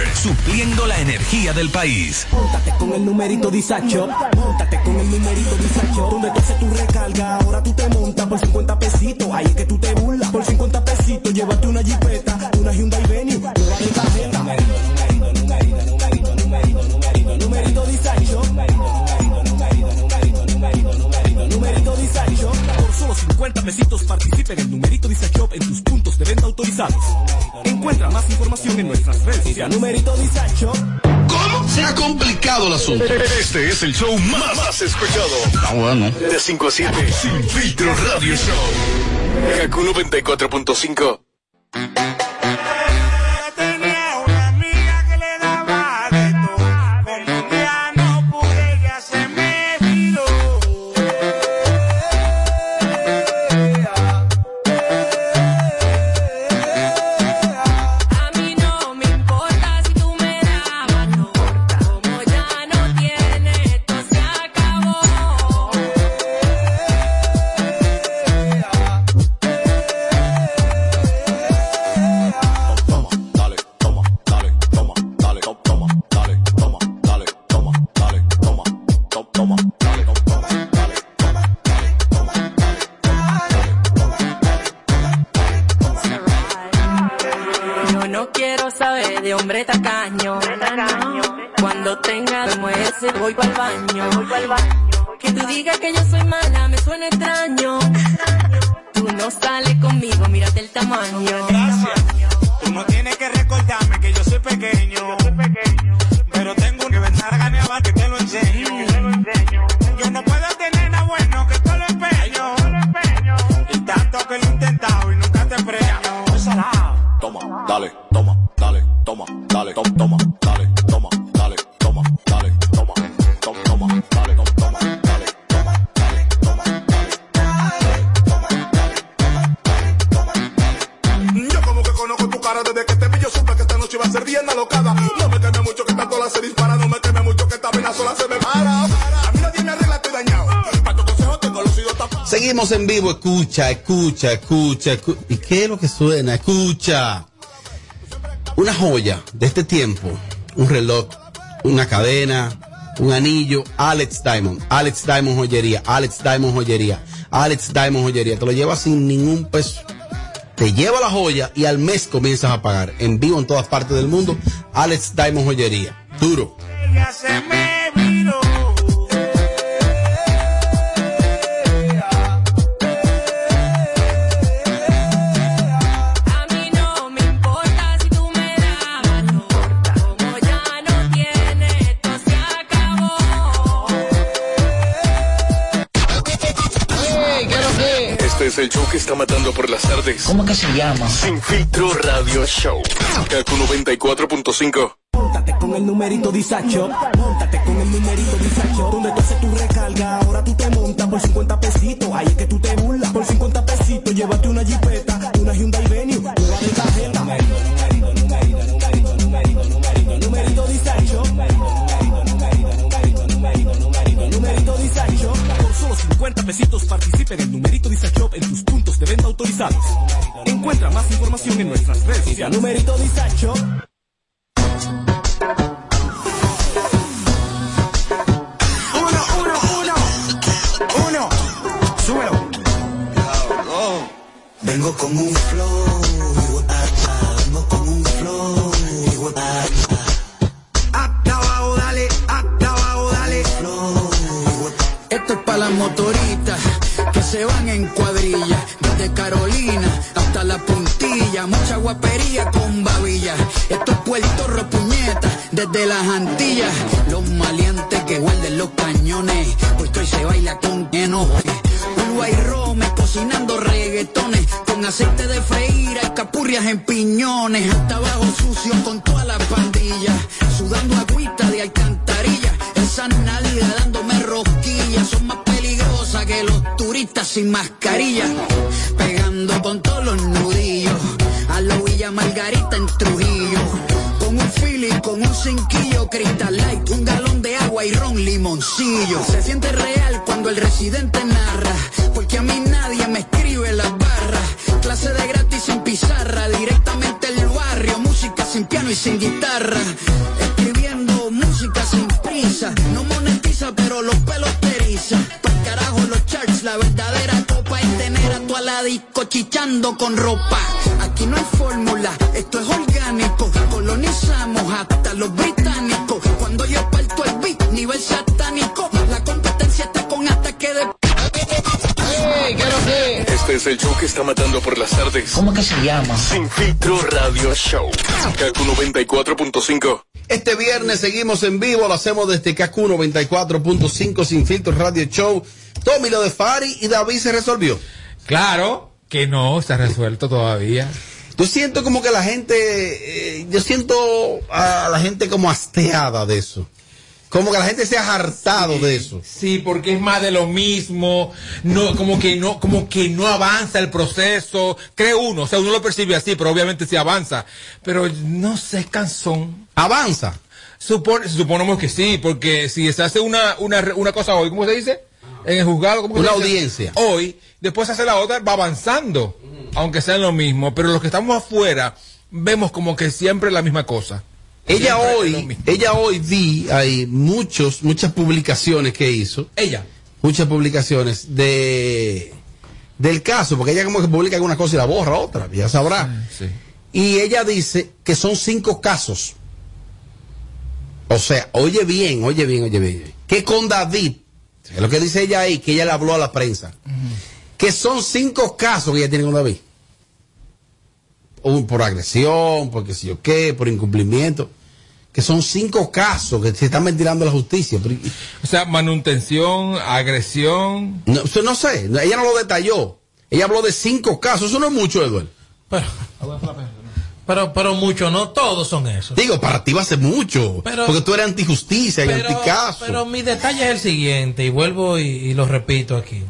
Supliendo la energía del país. Móntate con el numerito disacho. Móntate con el numerito disacho. Donde tú haces tu recarga, ahora tú te montas por 50 pesitos. Ahí es que tú te burlas. Por 50 pesitos, llévate una jipeta, una Hyundai Venue, nueva tarjeta. Numerito disacho. Numerito disacho. Por solo 50 pesitos participa en el numerito Dice Shop en tus puntos de venta autorizados. Encuentra más información en nuestras redes sociales. Numerito disacho. ¿Cómo? Se ha complicado el asunto. Este es el show más, más escuchado. Ah, bueno. De 5 a 7. Sin filtro radio show. Kaku 94.5. escucha, escucha, escu- ¿Y qué es lo que suena? Escucha. Una joya de este tiempo, un reloj, una cadena, un anillo, Alex Diamond, Alex Diamond joyería, Alex Diamond joyería, Alex Diamond joyería. Te lo llevas sin ningún peso. Te lleva la joya y al mes comienzas a pagar. En vivo en todas partes del mundo, Alex Diamond joyería. Duro. El show que está matando por las tardes. ¿Cómo que se llama? Sin filtro radio show. Kaku 94.5. Móntate con el numerito disacho. Móntate con el numerito disacho. Donde tú haces tu recarga, ahora tú te montas por 50 pesitos. Ahí es que tú te burlas. Por 50 pesitos, llévate una jipeta, una Hyundai Venue, nueva de tarjeta. Numerito disacho. Numerito disacho. Por solo 50 pesitos participa en el numerito Dice Encuentra más información en nuestras redes sociales. Numerito disacho. Uno, uno, uno, uno. Súbelo. Vengo con un flow. Vengo con un flow. Hasta abajo, dale. Hasta abajo, dale. Esto es para las motoritas que se van en cuadrilla desde Carolina hasta la puntilla, mucha guapería con babilla. Esto es Puerto Ropuñeta, desde las Antillas, los maleantes que guarden los cañones, pues hoy se baila con enoje. Uruguay Rome cocinando reggaetones, con aceite de freír, capurrias en piñones, hasta abajo sucio con toda la pandilla, sudando agüita de alcantarilla, esa nalga dándome rosquillas, son más peligrosas que los turistas sin mascarilla, pegando con todos los nudillos, a la Villa Margarita en Trujillo, con un feeling, con un cinquillo, Crystal Light, un galón de agua y ron limoncillo. Se siente real cuando el residente narra, porque a mí nadie me escribe las barras. Clase de gratis sin pizarra, directamente el barrio, música sin piano y sin guitarra. No monetiza pero los pelos te eriza. Pa'l carajo los charts, la verdadera copa es tener a tu aladico chichando con ropa. Aquí no hay fórmula, esto es orgánico. Colonizamos hasta los británicos. Cuando yo parto el beat, nivel satánico. La competencia está con ataque de. Este es el show que está matando por las tardes. ¿Cómo que se llama? Sin filtro radio show. Kaku 94.5. Este viernes seguimos en vivo, lo hacemos desde KQ 94.5 Sin Filtro Radio Show. Tommy lo de Fari y David se resolvió. Claro que no, está resuelto todavía. Yo siento como que la gente, eh, yo siento a la gente como hasteada de eso. Como que la gente se ha hartado de eso. Sí, porque es más de lo mismo, no, como que no, como que no avanza el proceso, cree uno, o sea, uno lo percibe así, pero obviamente sí avanza, pero no sé, cansón. ¿Avanza? Supone, suponemos que sí, porque si se hace una, una, una cosa hoy, ¿cómo se dice? En el juzgado, ¿cómo se Una dice? audiencia. Hoy, después se hace la otra, va avanzando, aunque sea lo mismo, pero los que estamos afuera, vemos como que siempre la misma cosa. Ella hoy, ella hoy vi ahí muchos, muchas publicaciones que hizo. Ella. Muchas publicaciones de del caso, porque ella como que publica alguna cosa y la borra otra, ya sabrá. Y ella dice que son cinco casos. O sea, oye bien, oye bien, oye bien. Que con David, es lo que dice ella ahí, que ella le habló a la prensa, que son cinco casos que ella tiene con David. Un por agresión, porque si yo qué, por incumplimiento. Que son cinco casos que se están ventilando la justicia. O sea, manutención, agresión. No, eso no sé, ella no lo detalló. Ella habló de cinco casos, eso no es mucho, Eduardo. Pero, pero, pero mucho, no todos son esos. Digo, para ti va a ser mucho. Pero- porque tú eres antijusticia y Pero, anticaso. pero mi detalle es el siguiente, y vuelvo y, y lo repito aquí.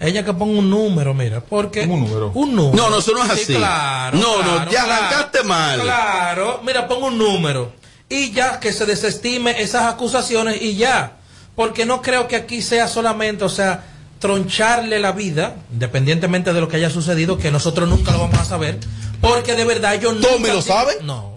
Ella que ponga un número, mira, porque... un número? Un número. No, no, eso no es Sí, así. claro, No, no, ya claro. arrancaste mal. Claro, mira, pongo un número. Y ya que se desestime esas acusaciones y ya. Porque no creo que aquí sea solamente, o sea, troncharle la vida, independientemente de lo que haya sucedido, que nosotros nunca lo vamos a saber. Porque de verdad ellos nunca... ¿Tommy lo sabe? No.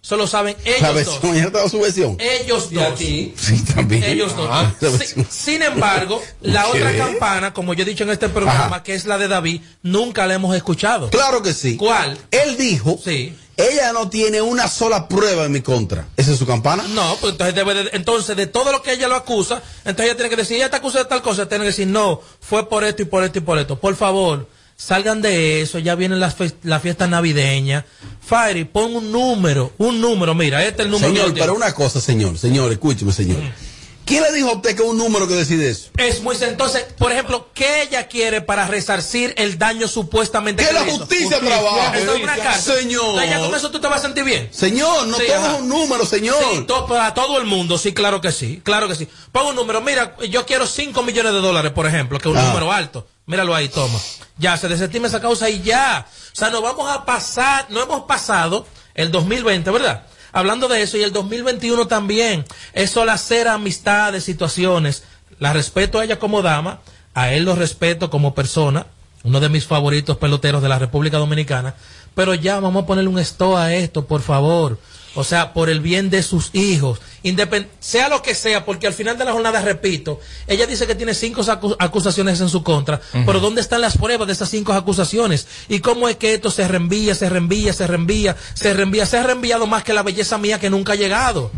Solo saben La ellos dos. versión, ella te da su versión. Ellos dos. Sí, también. Ellos dos. Ah, la Si- versión. sin embargo, la ¿Qué? otra campana, como yo he dicho en este programa, Ajá. que es la de David, nunca la hemos escuchado. Claro que sí. ¿Cuál? Él dijo, ella no tiene una sola prueba en mi contra. ¿Esa es su campana? No, pues entonces debe de- entonces de todo lo que ella lo acusa, entonces ella tiene que decir, ella te acusa de tal cosa, tiene que decir, no, fue por esto y por esto y por esto. Por favor, salgan de eso, ya vienen las fe- la fiesta navideña. Fairy, pon un número, un número, mira, este es el número. Señor, pero una cosa, señor, señor, escúcheme, señor. ¿Quién le dijo a usted que es un número que decide eso? Es muy entonces, por ejemplo, ¿qué ella quiere para resarcir el daño supuestamente Que que la le hizo? justicia trabaje. Eso es una cárcel. Señor. Ella con eso tú te vas a sentir bien. Señor, no Sí, todo ajá. es un número, señor. Sí, to- para todo el mundo, sí, claro que sí, claro que sí. Pon un número, mira, yo quiero 5 millones de dólares, por ejemplo, que es un Ah. número alto. Míralo ahí, toma. Ya, se desestima esa causa y ya. O sea, nos vamos a pasar, no hemos pasado el 2020, ¿verdad? Hablando de eso, y el 2021 también. Es solo hacer amistades, situaciones. La respeto a ella como dama, a él lo respeto como persona, uno de mis favoritos peloteros de la República Dominicana. Pero ya vamos a ponerle un stop a esto, por favor. O sea, por el bien de sus hijos. Independ- sea lo que sea, porque al final de la jornada, repito, ella dice que tiene cinco acu- acusaciones en su contra, pero ¿dónde están las pruebas de esas cinco acusaciones? ¿Y cómo es que esto se reenvía, se reenvía, se reenvía, se reenvía? Se ha reenviado más que la belleza mía que nunca ha llegado.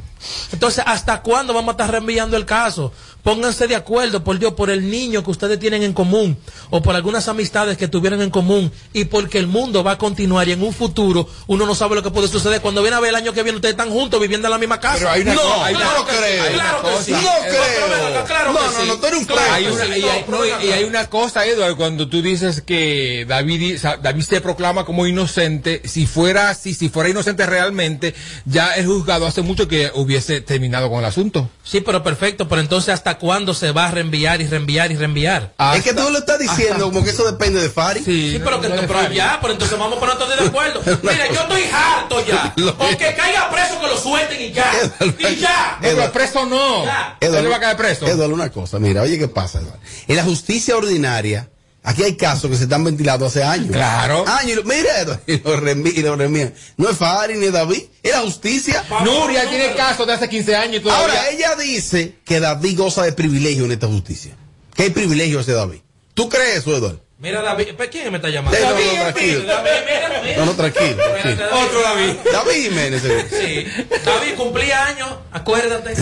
Entonces, ¿hasta cuándo vamos a estar reenviando el caso? Pónganse de acuerdo, por Dios, por el niño que ustedes tienen en común o por algunas amistades que tuvieron en común y porque el mundo va a continuar y en un futuro uno no sabe lo que puede suceder. Cuando viene a ver el año que viene ustedes están juntos viviendo en la misma casa. Pero hay una no, cosa- que sí, hay una claro que sí. No creo. claro No, no, sí. no, tú eres un sí. y, hay, No, no, una cosa, Edward, cuando tú dices que David, David se proclama como inocente, si fuera así, si fuera inocente realmente, ya el juzgado hace mucho que hubiese terminado con el asunto. Sí, pero perfecto, pero entonces ¿hasta cuándo se va a reenviar y reenviar y reenviar? es que tú lo estás diciendo como que eso depende de Fari. Sí, pero, que, pero ya, pero entonces vamos a ponernos todos de acuerdo. Mira, yo estoy harto ya. O que caiga preso, que lo suelten y ya. Y ya. Pero preso no. Él le va a caer preso. Eduardo, una cosa, mira, oye, ¿qué pasa, Eduardo? En la justicia ordinaria, aquí hay casos que se están ventilando hace años. Claro. Años, mira, Eduardo, y lo reenvían. No es Fari ni David, es la justicia. Nuria tiene casos de hace 15 años y todavía. Ahora, ella dice que David goza de privilegio en esta justicia. ¿Qué hay privilegio ese David? ¿Tú crees eso, Eduardo? Mira, David, ¿pero ¿quién me está llamando? Sí, no, no, David, tranquilo. David, mira, mira. No, no, tranquilo. tranquilo. Otro David. David Jiménez. Sí. David cumplía años, acuérdate.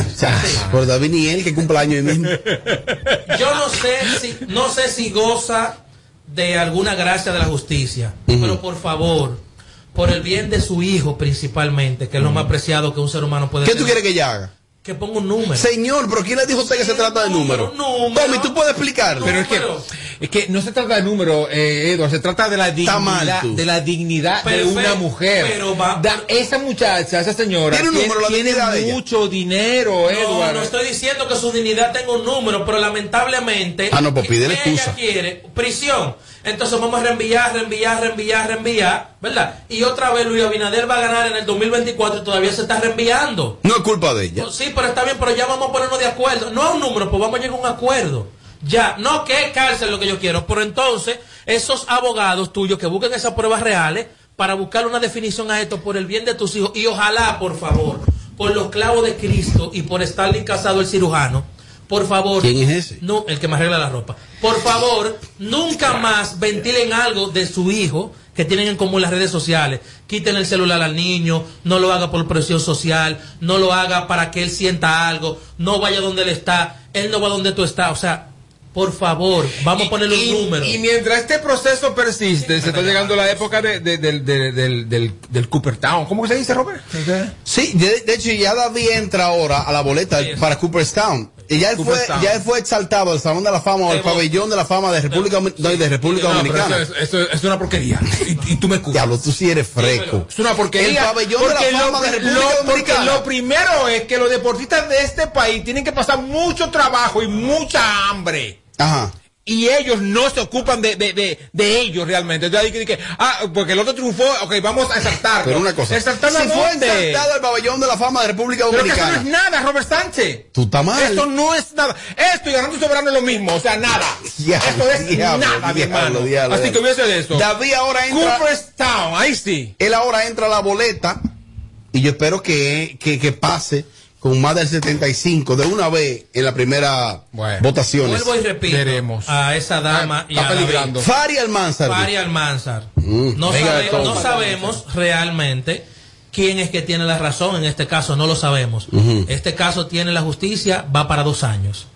Por David ni él que cumple años mismo. Yo no sé si, no sé si goza de alguna gracia de la justicia, pero por favor, por el bien de su hijo principalmente, que es lo más preciado que un ser humano puede ¿Qué tener. tú quieres que ella haga? Que ponga un número. Señor, pero ¿quién le dijo a usted que se trata de número? Tommy, ¿tú puedes explicarlo? Pero es que, es que no se trata de número, eh, Edward, se trata de la Está mal, dignidad, de la dignidad de una mujer. pero va- Da- esa muchacha, esa señora, ¿Tiene un número la tiene dignidad de ella? mucho dinero, No, Edward. no estoy diciendo que su dignidad tenga un número, pero lamentablemente. Ah, no, pues pide la ella excusa. quiere prisión. Entonces vamos a reenviar, reenviar, reenviar, reenviar, ¿verdad? Y otra vez Luis Abinader va a ganar en el 2024 y todavía se está reenviando. No es culpa de ella. Pues sí, pero está bien, pero ya vamos a ponernos de acuerdo. No a un número, pues vamos a llegar a un acuerdo. Ya, no que es cárcel lo que yo quiero, pero entonces esos abogados tuyos que busquen esas pruebas reales para buscar una definición a esto por el bien de tus hijos y ojalá, por favor, por los clavos de Cristo y por Stalin Casado el cirujano, por favor. ¿Quién es ese? No, el que me arregla la ropa. Por favor, nunca más ventilen algo de su hijo que tienen en común las redes sociales. Quiten el celular al niño, no lo haga por presión social, no lo haga para que él sienta algo, no vaya donde él está, él no va donde tú estás. O sea, por favor, vamos a ponerle y, un número. y mientras este proceso persiste, se está llegando la época de- de- del, del, del, del, del Cooperstown. ¿Cómo que se dice, Robert? Sí, de, de hecho ya David entra ahora a la boleta para Cooperstown. Y ya él, fue, ya él fue exaltado al Salón de la Fama o al pabellón de la fama de República, no, de República No, Dominicana. eso, es- eso es una porquería. Y, y tú me escuchas. Diablo, tú sí eres fresco. Es una porquería. El pabellón de Porque la fama lo, de República lo- porque Dominicana. lo primero es que los deportistas de este país tienen que pasar mucho trabajo y mucha hambre. Ajá. Y ellos no se ocupan de, de, de, de ellos realmente. Entonces, hay que, que, ah, porque el otro triunfó, ok, vamos a exaltarlo. Pero una cosa. ¿Exaltarlo si fue exaltado al pabellón de la fama de República Pero que eso no Dominicana. es nada, Robert Sánchez. Tú estás mal. Esto no es nada. Esto y ganando soberano es lo mismo. O sea, nada. Diablo, Esto es diablo, nada, mi diablo, hermano. diablo, Así que hubiese de eso. David ahora entra. Cooperstown, ahí sí. Él ahora entra a la boleta y yo espero que, que, que pase con más del 75 de una vez en la primera votaciones. Vuelvo y repito a esa dama y Está a peligrando. Fari Almanzar. Fari Almanzar. Mm. No, sabe- sabemos realmente quién es que tiene la razón en este caso, no lo sabemos. Este caso tiene la justicia, va para dos años.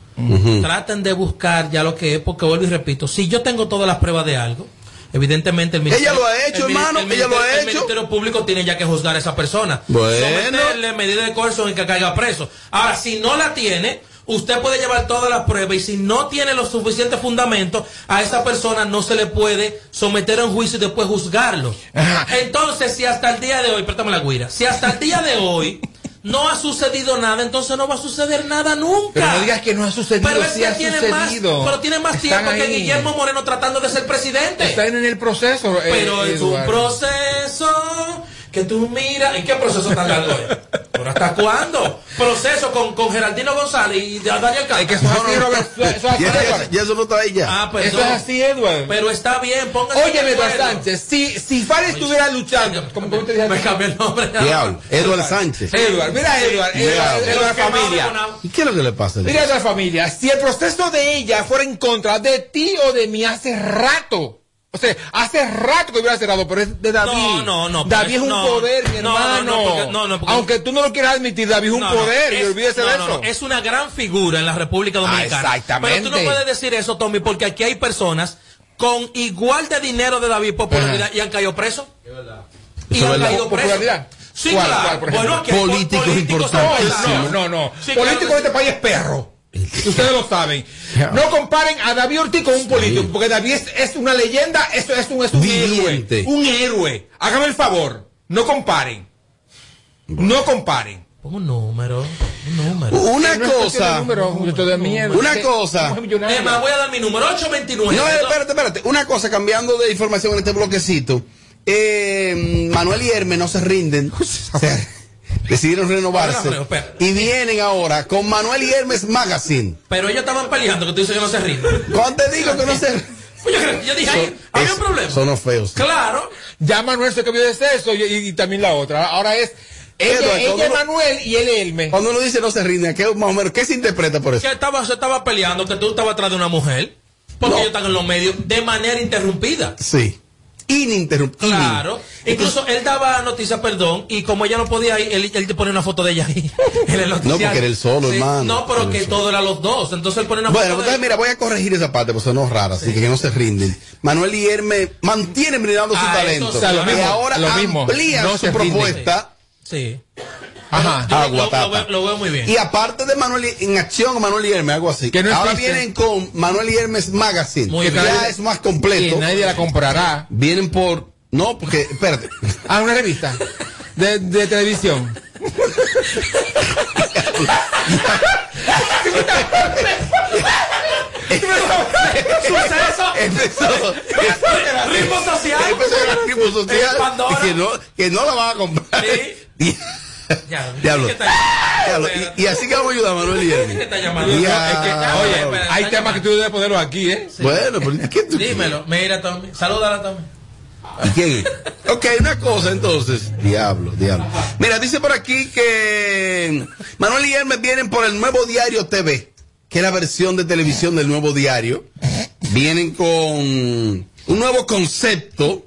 Traten de buscar ya lo que es, porque vuelvo y repito, si yo tengo todas las pruebas de algo, evidentemente el Ella lo ha hecho, el mini- hermano, el ella lo ha ministerio- el hecho. Ministerio Público tiene ya que juzgar a esa persona. Bueno. Someterle medida de coerción y que caiga preso. Ahora, si no la tiene, usted puede llevar todas las pruebas y si no tiene los suficientes fundamentos, a esa persona no se le puede someter a un juicio y después juzgarlo. Entonces, si hasta el día de hoy, préstame la guira, si hasta el día de hoy no ha sucedido nada, entonces no va a suceder nada nunca. Pero no digas que no ha sucedido, Pero sí ha tiene sucedido. más, pero tiene más tiempo que. Guillermo Moreno tratando de ser presidente. Están en el proceso. eh, Pero es un proceso que tú miras, ¿y qué proceso tan largo es? ¿Pero hasta cuándo? Proceso con, con Geraldino González y Daniel Castro. Es que eso es así, Robert. Eso Y eso- Edward. ya eso no está ahí ya. Ah, perdón. Eso es así, Edward. Pero está bien, póngase Oye, acuerdo. Sánchez, si, si Fari estuviera luchando, como como te dije Me cambié el nombre. Diablo, Edward Sánchez. Edward, mira Edward. Edward, Edward familia. ¿Y qué es lo que le pasa? Mira Edward familia, si el proceso de ella fuera en contra de ti o de mí hace rato. O sea, hace rato que hubiera cerrado, pero es de David. No, no, no, David es un no, poder, mi no, no, hermano. no, porque- no, no, porque- Aunque tú no lo quieras admitir, David es un No, no, poder, y es- olvídese no, de no, eso. no, es una gran figura en la República Dominicana. Ah, exactamente. Pero tú no puedes decir eso, Tommy, porque aquí hay personas con igual de dinero de David popularidad y han caído presos. Y Eso es han verdad. caído presos. ¿Popularidad? Sí, ¿Cuál, claro. cuál, por? Bueno, aquí hay Políticos son importantísimos. No, no, no. Sí, Político claro de este país es perro. Ustedes lo saben. No comparen a David Ortiz con un político, porque David es, es una leyenda, eso es un, es un Viviente. héroe. Un héroe. Hágame el favor, no comparen. No comparen. Pon un número, un número. Una No cosa, número, de mierda. una Que- cosa. Es más, voy a dar mi número, 829. No, espérate, espérate. Una cosa, cambiando de información en este bloquecito. Eh, Manuel y Hermes no se rinden. O sea, decidieron renovarse. Pero. Y vienen ahora con Manuel y Hermes Magazine. Pero ellos estaban peleando, que tú dices que no se rinden. Cuando te digo que no se Pues yo, creo- yo dije, ahí, había Es- un problema. Son los feos. Claro. Ya Manuel se cambió de sexo y, y- y también la otra. Ahora es ella, ella uno- Manuel y él Hermes. Cuando uno dice no se rinden, ¿qué, más o menos, ¿qué se interpreta por eso? Que estaba, se estaba peleando, que tú estabas atrás de una mujer. Porque ellos están en los medios de manera interrumpida. Sí. Ininterrumpible. Claro. Incluso él daba noticias, perdón, y como ella no podía ir, él, él te pone una foto de ella ahí. en el No, porque era el solo, Sí. hermano. No, pero que todo era los dos. Entonces él pone una Bueno, foto entonces de mira, voy a corregir esa parte, porque sonó rara, así que, que no se rinden. Manuel y Hermes mantienen brindando su Ah, talento. sí. Y mismo, ahora No su propuesta Sí. Ajá. Yo lo- Agua, lo, lo veo, lo veo muy bien. Y aparte de Manuel en acción, Manuel y Hermes, algo así. Que no Ahora vienen con Manuel y Hermes Magazine, Muy que bien. ya es más completo. Y nadie la comprará. Vienen por. No, porque, espérate. Ah, una revista de, de televisión. Suceso. Empezó. Ritmo social. Empezó el ritmo social. Que no, que no la van a comprar. Sí. Ya, Diablo. ¿qué está- Diablo. Y, y así que vamos a ayudar a Manuel y ¿Qué Hermes. está llamando? Ya. Es que- Oye, espera, hay temas que tú debes ponerlo aquí, ¿eh? Bueno, pero ¿qué tú Dímelo. Mira, Tommy. Salúdala, Tommy. ¿Y quién? Ok, una cosa entonces. Diablo, diablo. Mira, dice por aquí que Manuel y Hermes vienen por el nuevo diario TV, que es la versión de televisión del nuevo diario. Vienen con un nuevo concepto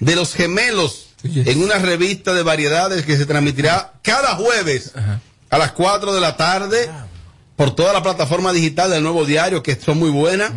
de los gemelos en una revista de variedades que se transmitirá cada jueves a las 4 de la tarde por toda la plataforma digital del nuevo diario, que son muy buenas.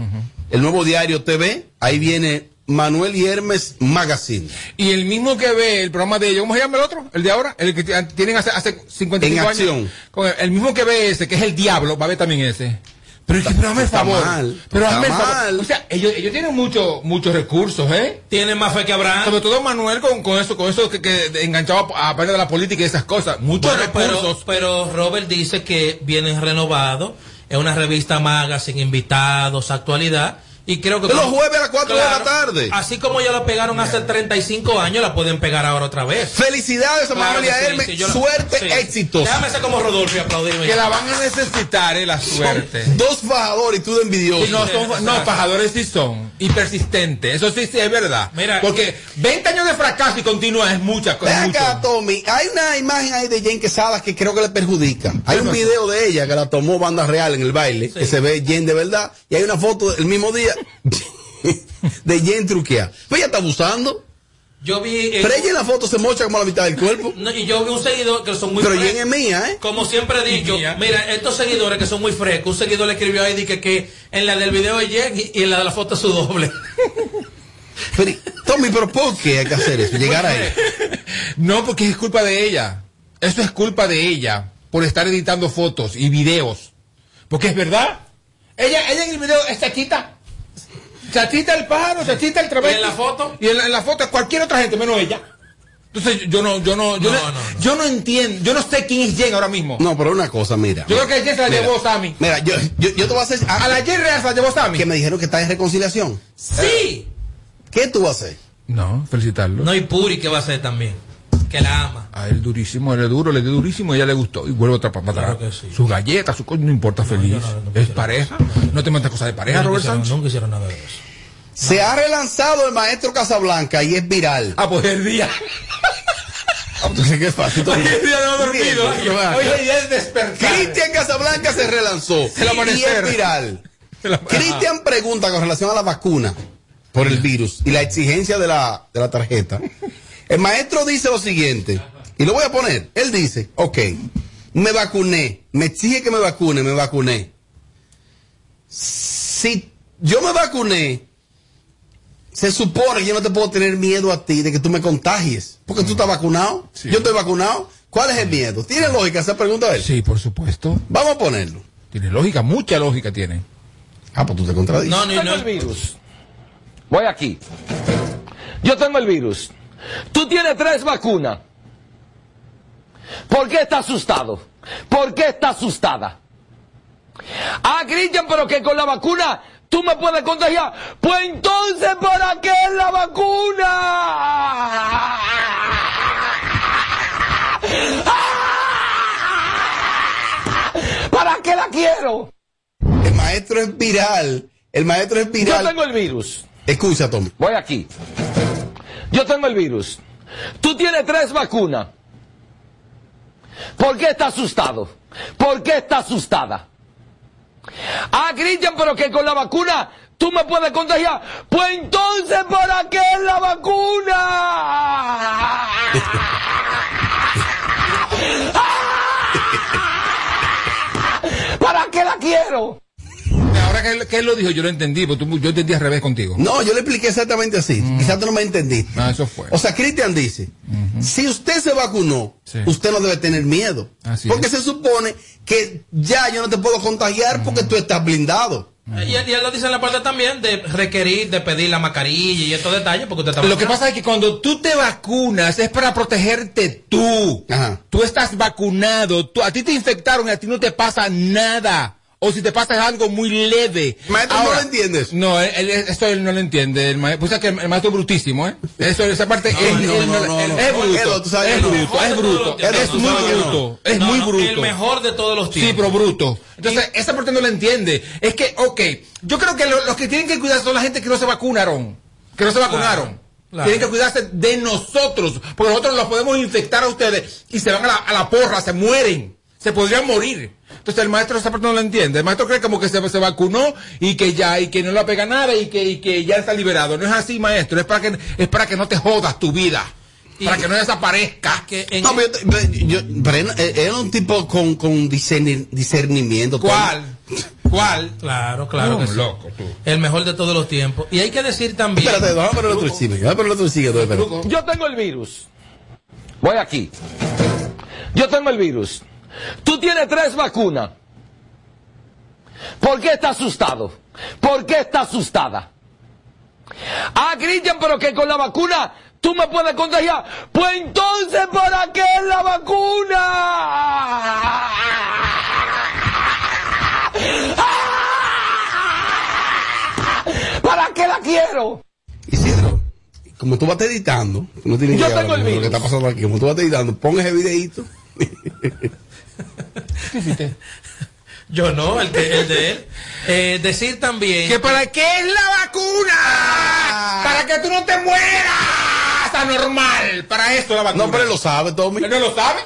El nuevo diario TV, ahí viene Manuel y Hermes Magazine. Y el mismo que ve el programa de ellos, ¿cómo se llama el otro? El de ahora, el que tienen hace, hace 55 En años. acción. Con el, el mismo que ve ese, que es el diablo, va a ver también ese. Pero es que, pero hazme el favor. mal, pero está hazme el favor. mal. O sea, ellos, ellos tienen mucho, muchos recursos, ¿eh? Tienen más fe que Abraham. Sobre todo Manuel con, con eso, con eso que, que enganchaba a aprender de la política y esas cosas. Muchos Bueno, recursos. pero, pero Robert dice que viene renovado. Es una revista magazine, invitados, actualidad. Y creo que. De los jueves a las 4 de la tarde. Así como ya la pegaron hace 35 años, la pueden pegar ahora otra vez. Felicidades a Claro Manuel y a que sí, Hermes. sí, Suerte, sí. éxitos. Déjame ser como Rodolfo y aplaudirme. que la van a necesitar, eh, la suerte. Dos fajadores y tú de envidioso. Sí, no, son, no, pajadores sí son. Y persistentes. Eso sí, sí es verdad. Mira, Porque 20 años de fracaso y continúa es mucha Ven cosa. acá, Tommy. Hay una imagen ahí de Jane Quesada que creo que le perjudica. Hay un video de ella que la tomó Banda Real en el baile, que se ve Jane de verdad. Y hay una foto el mismo día de Jane truqueada. Pues ella está abusando. Yo vi. eh, Pero ella en la foto se mocha como la mitad del cuerpo. no, y yo vi un seguidor que son muy Pero frescos. Es mía, ¿eh? Como siempre he dicho, mira, estos seguidores que son muy frescos, un seguidor le escribió ahí dije que en la del video es Jen y, y en la de la foto es su doble. Pero, Tommy, pero ¿por qué hay que hacer eso? Llegar ahí. No, porque es culpa de ella. Eso es culpa de ella por estar editando fotos y videos. Porque es verdad. Ella, ella en el video es chachita. Chachita el pájaro, chachita el travesti. ¿Y en la foto? Y en la, en la foto es cualquier otra gente menos ella. Entonces yo no, yo no, yo no, yo no entiendo, yo no sé quién es Jen ahora mismo. No, pero una cosa, mira. Yo creo que Jen se la Mira. llevó Sammy. Mira, yo, yo, yo te voy a hacer. A la Jen Real se la llevó Sammy. Que me dijeron que está en reconciliación. Sí. ¿Qué tú vas a hacer? No, felicitarlo. No, y Puri que va a ser también. que la ama. A él durísimo, él es duro, le dio durísimo y ella le gustó. Y vuelve otra para atrás. Sus galletas, su coño, no importa, feliz. es pareja. No te metas cosas de pareja, Robert Sánchez. nunca hicieron nada de eso. Se ha relanzado el maestro Casablanca y es viral. Ah, pues el día. Entonces, ¿qué pasa? Hoy es día de no dormido. Hoy es día de despertar. Cristian Casablanca se relanzó El y es viral. Cristian pregunta con relación a la vacuna por el virus y la exigencia de la, de la tarjeta. El maestro dice lo siguiente, y lo voy a poner. Él dice, ok, me vacuné, me exige que me vacune, me vacuné. Si yo me vacuné, se supone que yo no te puedo tener miedo a ti de que tú me contagies, porque tú estás vacunado, yo estoy vacunado. ¿Cuál es el miedo? ¿Tiene lógica esa pregunta de él? Sí, por supuesto. Vamos a ponerlo. Tiene lógica, mucha lógica tiene. Ah, pues tú te contradices. No, no, tengo no. el virus. Voy aquí. Yo tengo el virus. Tú tienes tres vacunas. ¿Por qué está asustado? ¿Por qué está asustada? Ah, Cristian, pero que con la vacuna tú me puedes contagiar. Pues entonces, ¿para qué es la vacuna? ¿Para qué la quiero? El maestro es viral. El maestro es Yo viral. tengo el virus. Escucha, Tommy. Voy aquí. Yo tengo el virus. Tú tienes tres vacunas. ¿Por qué está asustado? ¿Por qué está asustada? Ah, Cristian, pero que con la vacuna tú me puedes contagiar. Pues entonces, ¿para qué la vacuna? ¿Para qué la quiero? Que él, que él lo dijo, yo lo entendí, porque tú- yo entendí al revés contigo. No, yo le expliqué exactamente así. Quizás tú no me entendiste. Ah, eso fue. O sea, Cristian dice, si usted se vacunó, Sí. usted no debe tener miedo. Así porque es. se supone que ya yo no te puedo contagiar porque tú estás blindado. Y él, y él lo dice en la parte también de requerir, de pedir la mascarilla y estos detalles porque usted está Lo que pasa es que cuando tú te vacunas es para protegerte tú. Tú estás vacunado, tú, a ti te infectaron y a ti no te pasa nada. O si te pasa es algo muy leve. Maestro, ¿no lo entiendes? No, él, él- esto él no lo entiende. El maestro, pues es que el, el maestro es brutísimo, ¿eh? Eso, esa parte No, él- no, él no, no, él- no. es bruto. Es bruto, es bruto. Es muy bruto. Es muy bruto. El mejor de todos los Sí, tiempos. pero bruto. Entonces, esa parte no lo entiende. Es que, ok, yo creo que lo- los que tienen que cuidar son la gente que no se vacunaron. Que no se vacunaron. claro. Tienen que cuidarse de nosotros. Porque nosotros los podemos infectar a ustedes y se van a la, a la porra, se mueren. Se podrían morir. Entonces el maestro esa parte no lo entiende. El maestro cree como que se, se vacunó y que ya, y que no le pega nada y que, y que ya está liberado. No es así, maestro. Es para que, es para que no te jodas tu vida. para que no desaparezca. No, pero yo, pero yo- pero él, él era un tipo con, con discerni- discernimiento. ¿Cuál? ¿Cuál? Claro, claro No, que sí. loco, El mejor de todos los tiempos. Y hay que decir también. Espérate, vamos a poner otro chisme. Vamos a poner otro. Yo tengo el virus. Voy aquí. Yo tengo el virus. Tú tienes tres vacunas. ¿Por qué está asustado? ¿Por qué está asustada? Ah, Cristian, pero que con la vacuna tú me puedes contagiar. Pues entonces, ¿para qué es la vacuna? ¿Para qué la quiero? Isidro, como tú vas editando, no tienes Yo idea tengo el lo que está pasando aquí. Como tú vas editando, pon ese Yo no, el, que- el de él. Eh, decir también. ¿Que para qué es la vacuna? Para que tú no te mueras. Anormal. Para esto la vacuna. No, pero él lo sabe, Tommy. ¿Él no lo sabe?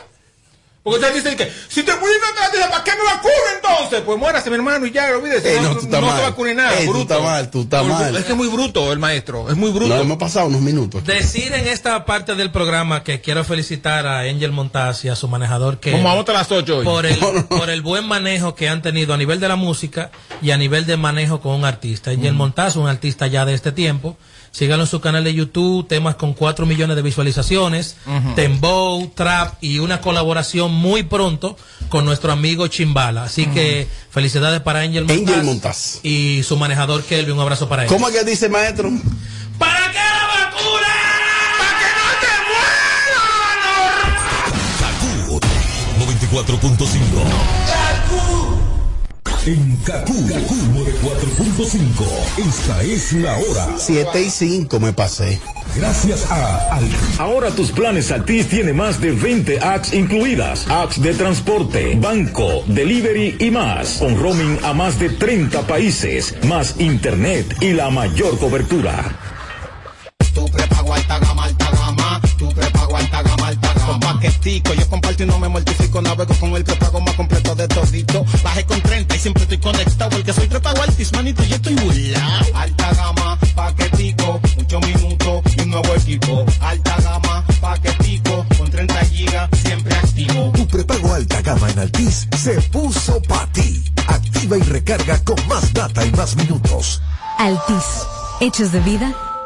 Porque ustedes dicen que si te mueres, te ¿para qué me vacuno entonces? Pues muérase, mi hermano, y ya, olvídese. Ey, no, tú estás no mal. se vacune nada, Ey, tú bruto. estás mal, tú estás mal. Es que es muy bruto el maestro, es muy bruto. No, hemos pasado unos minutos. Decir en esta parte del programa que quiero felicitar a Angel Montaz y a su manejador que Como vamos hasta las 8 hoy. por el, por el buen manejo que han tenido a nivel de la música y a nivel de manejo con un artista. Angel Montaz, un artista ya de este tiempo. Síganlo en su canal de YouTube, temas con 4 millones de visualizaciones. Tembow, Trap y una colaboración muy pronto con nuestro amigo Chimbala. Así que felicidades para Angel Montaz. Angel Montaz. Y su manejador Kelvin, un abrazo para él. ¿Cómo es que dice maestro? ¿Para qué la vacuna? Kaku 94.5. En Kaku, Kaku 4.5. Esta es la hora. 7 y 5 me pasé. Gracias a Al. Ahora tus planes Altis tiene más de 20 apps incluidas. Apps de transporte, banco, delivery y más. Con roaming a más de 30 países, más internet y la mayor cobertura. Tu prepago alta gama, alta gama. Tu prepago alta gama, alta gama. Con paquetico, yo comparto y no me mortifico. Navego con el prepago más completo de todito. Bajé con 30 y siempre estoy conectado. Porque soy prepago altis, manito, yo estoy burlao. Alta gama, paquetico, mucho minuto y un nuevo equipo. Alta gama, paquetico, con 30 gigas, siempre activo. Tu prepago alta gama en Altis se puso para ti. Activa y recarga con más data y más minutos. Altis. Hechos de vida,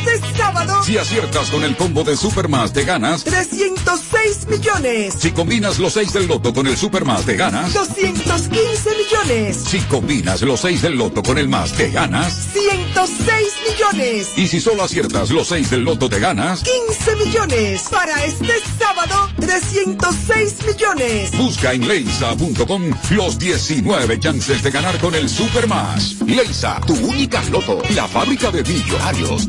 Este sábado, Si aciertas con el combo de Supermas te ganas. 306 millones, Si combinas los 6 del loto con el Supermas te ganas. 215 millones, Si combinas los 6 del loto con el más te ganas. 106 millones, Y si solo aciertas los 6 del loto te ganas. 15 millones. Para este sábado, 306 millones. Busca en leisa.com los 19 chances de ganar con el Supermas. Leisa, tu única loto, la fábrica de millonarios.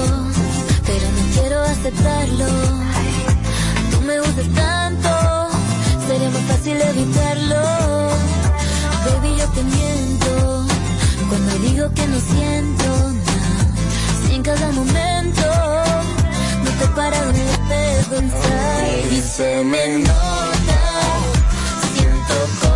pero no quiero aceptarlo. Tú me gustas tanto, sería más fácil evitarlo. Baby, yo te miento cuando digo que no siento nada. Si en cada momento no te paro de pensar y se me. Siento cosas,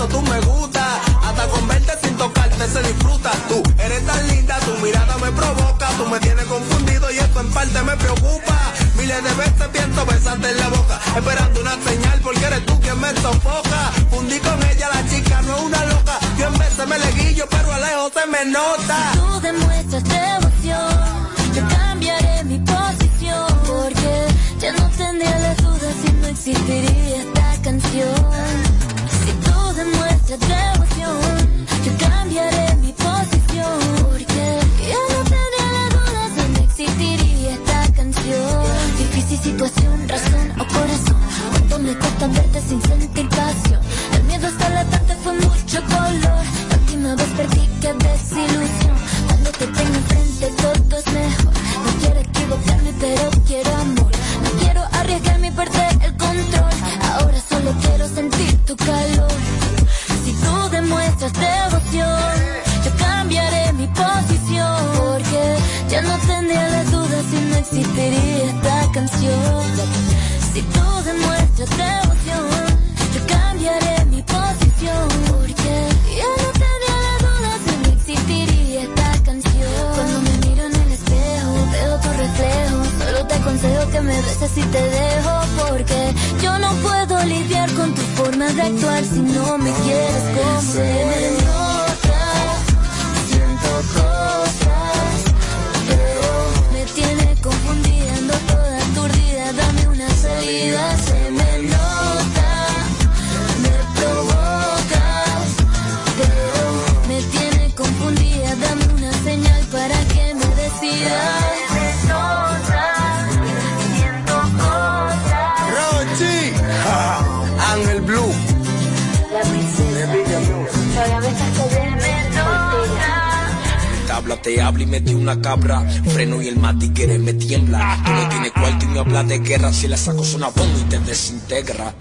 Confieso, tú me gusta. Hasta con verte sin tocarte se disfruta. Tú eres tan linda, tu mirada me provoca. Tú me tienes confundido y esto en parte me preocupa. Miles de veces pienso besarte en la boca. Esperando una señal porque eres tú quien me sofoca. Fundí con ella, la chica no es una loca. Cien veces me le guillo, pero a se me nota. Tú demuestras devoción,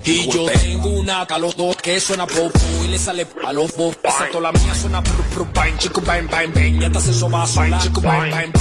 Y yo tengo una que a los dos que suena popo y le sale a los dos. Exacto, la mía suena pru, pru, bang, chico, bang, bang, bang. Ya te hace soba bang, chico, bang, bang,